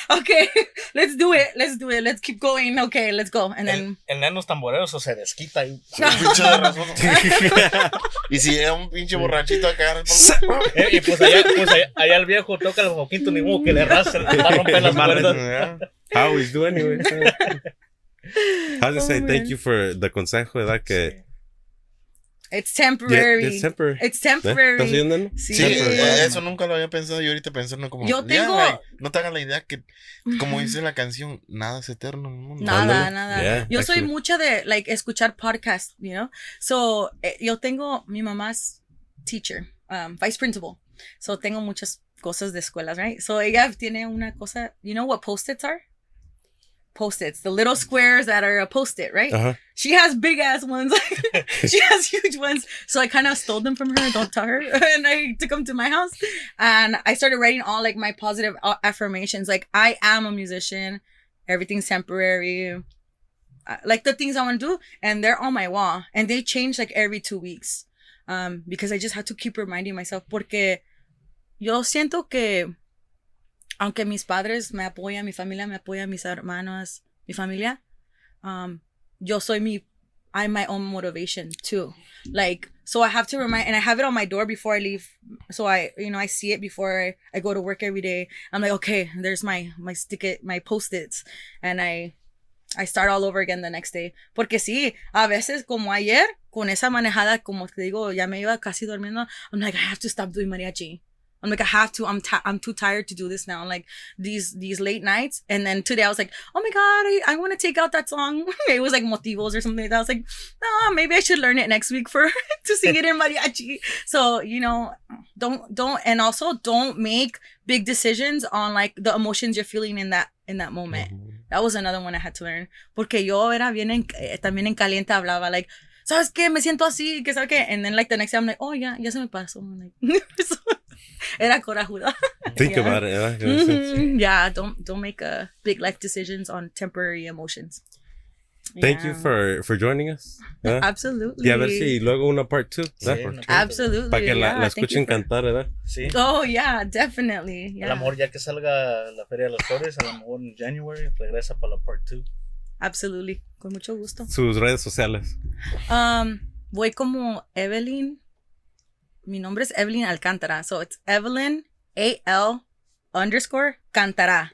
okay, let's do it, let's do it, let's keep going. Okay, let's go, and then El, el neno es tamborero, eso se desquita *laughs* y... Pinche de *laughs* y si llega un pinche borrachito acá. Eh, y pues allá, pues allá, allá el viejo toca el boquito, ni modo que le rasce, le va a romper *laughs* las cuerdas. Ya. I always do anyway. I was gonna say Oh, thank man. you for the consejo, ¿verdad? Que it's Yeah, temporary. it's temporary. It's ¿Eh? temporary. ¿Estás oyendo? no? Sí. Sí, Temporary. eh, eso nunca lo había pensado y ahorita pensando como. Yo tengo- güey, no te hagas la idea que, como dice *laughs* la canción, nada es eterno en el mundo. Nada, nada. Yeah, yo soy actually. mucha de like escuchar podcasts, you know. So eh, yo tengo mi mamás teacher, um, vice principal. So tengo muchas cosas de escuelas, right? So ella tiene una cosa. You know what post-its are? Post-its, the little squares that are a post-it, right? Ajá. She has big ass ones. *laughs* she has huge ones. So I kind of stole them from her. Don't tell her. *laughs* and I took them to my house, and I started writing all like my positive uh, affirmations. Like I am a musician. Everything's temporary. Uh, like the things I want to do, and they're on my wall, and they change like every two weeks. Um, because I just had to keep reminding myself. Porque yo siento que aunque mis padres me apoyan, mi familia me apoya, mis hermanos, mi familia, um, yo soy mi, I'm my own motivation too. Like, so I have to remind, and I have it on my door before I leave. So I, you know, I see it before I, I go to work every day. I'm like, okay, there's my, my stick, my post-its. And I, I start all over again the next day. Porque sí, a veces como ayer, con esa manejada, como te digo, ya me iba casi durmiendo. I'm like, I have to stop doing mariachi. I'm like, I have to. I'm ti I'm too tired to do this now. Like these these late nights. And then today I was like, oh my god, I, I want to take out that song. *laughs* it was like motivos or something like that. I was like, no, maybe I should learn it next week for *laughs* to sing it in mariachi. So you know, don't don't and also don't make big decisions on like the emotions you're feeling in that in that moment. That was another one I had to learn. Porque yo era bien en, eh, también en caliente hablaba like, ¿sabes qué? Me siento así, que sabes qué? And then like the next day I'm like, oh yeah, ya se me pasó. I'm like, *laughs* *laughs* era corajuda. *laughs* Think Yeah. about it. ¿verdad? Mhm. Yeah, don't don't make uh, big life decisions on temporary emotions. Thank you Yeah. for, for joining us. ¿verdad? *laughs* Absolutely. Y a ver si luego una part 2. Sí, Absolutely. Para que la, yeah, la you escuchen for- cantar, ¿verdad? Sí. Oh, yeah, definitely. A Yeah. lo mejor ya que salga la Feria de las Flores, a lo mejor en January regresa para la part 2. Absolutely. Con mucho gusto. Sus redes sociales. Um, voy como Evelyn. Mi nombre es Evelyn Alcántara. So it's Evelyn A-L underscore Cantará.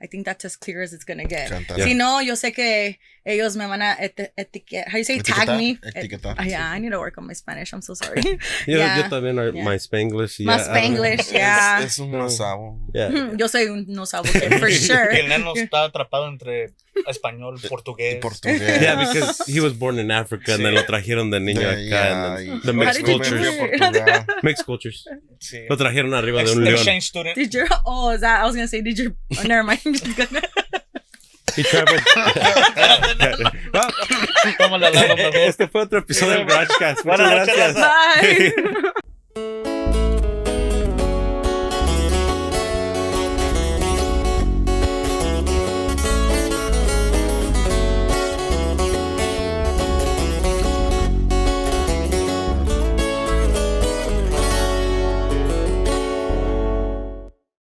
I think that's as clear as it's gonna get. Cantará. Si no, yo sé que ellos me van a eti- etiquetar. How do you say tag Etiquetar, me? etiquetar, Eh, yeah. I need to work on my Spanish. I'm so sorry. Yo, *laughs* Yeah. yo también, are- Yeah. my Spanglish. y Más ya- Spanglish, Es, yeah. es un masabo. Yeah. *laughs* yo soy un no sabo for *laughs* sure. el neno está atrapado entre español, portugués. Portugués. Yeah, because he was born in Africa and then lo trajeron de niño De acá. allá, and y- then the mixed cultures. Mixed cultures. Sí. Lo trajeron arriba de Ex- un león. exchange student. Did your oh is that I was gonna say did your oh, never mind. *laughs* I'm just gonna- He traveled. Este fue otro episodio del Garagecast. Muchas gracias. Bye. *laughs*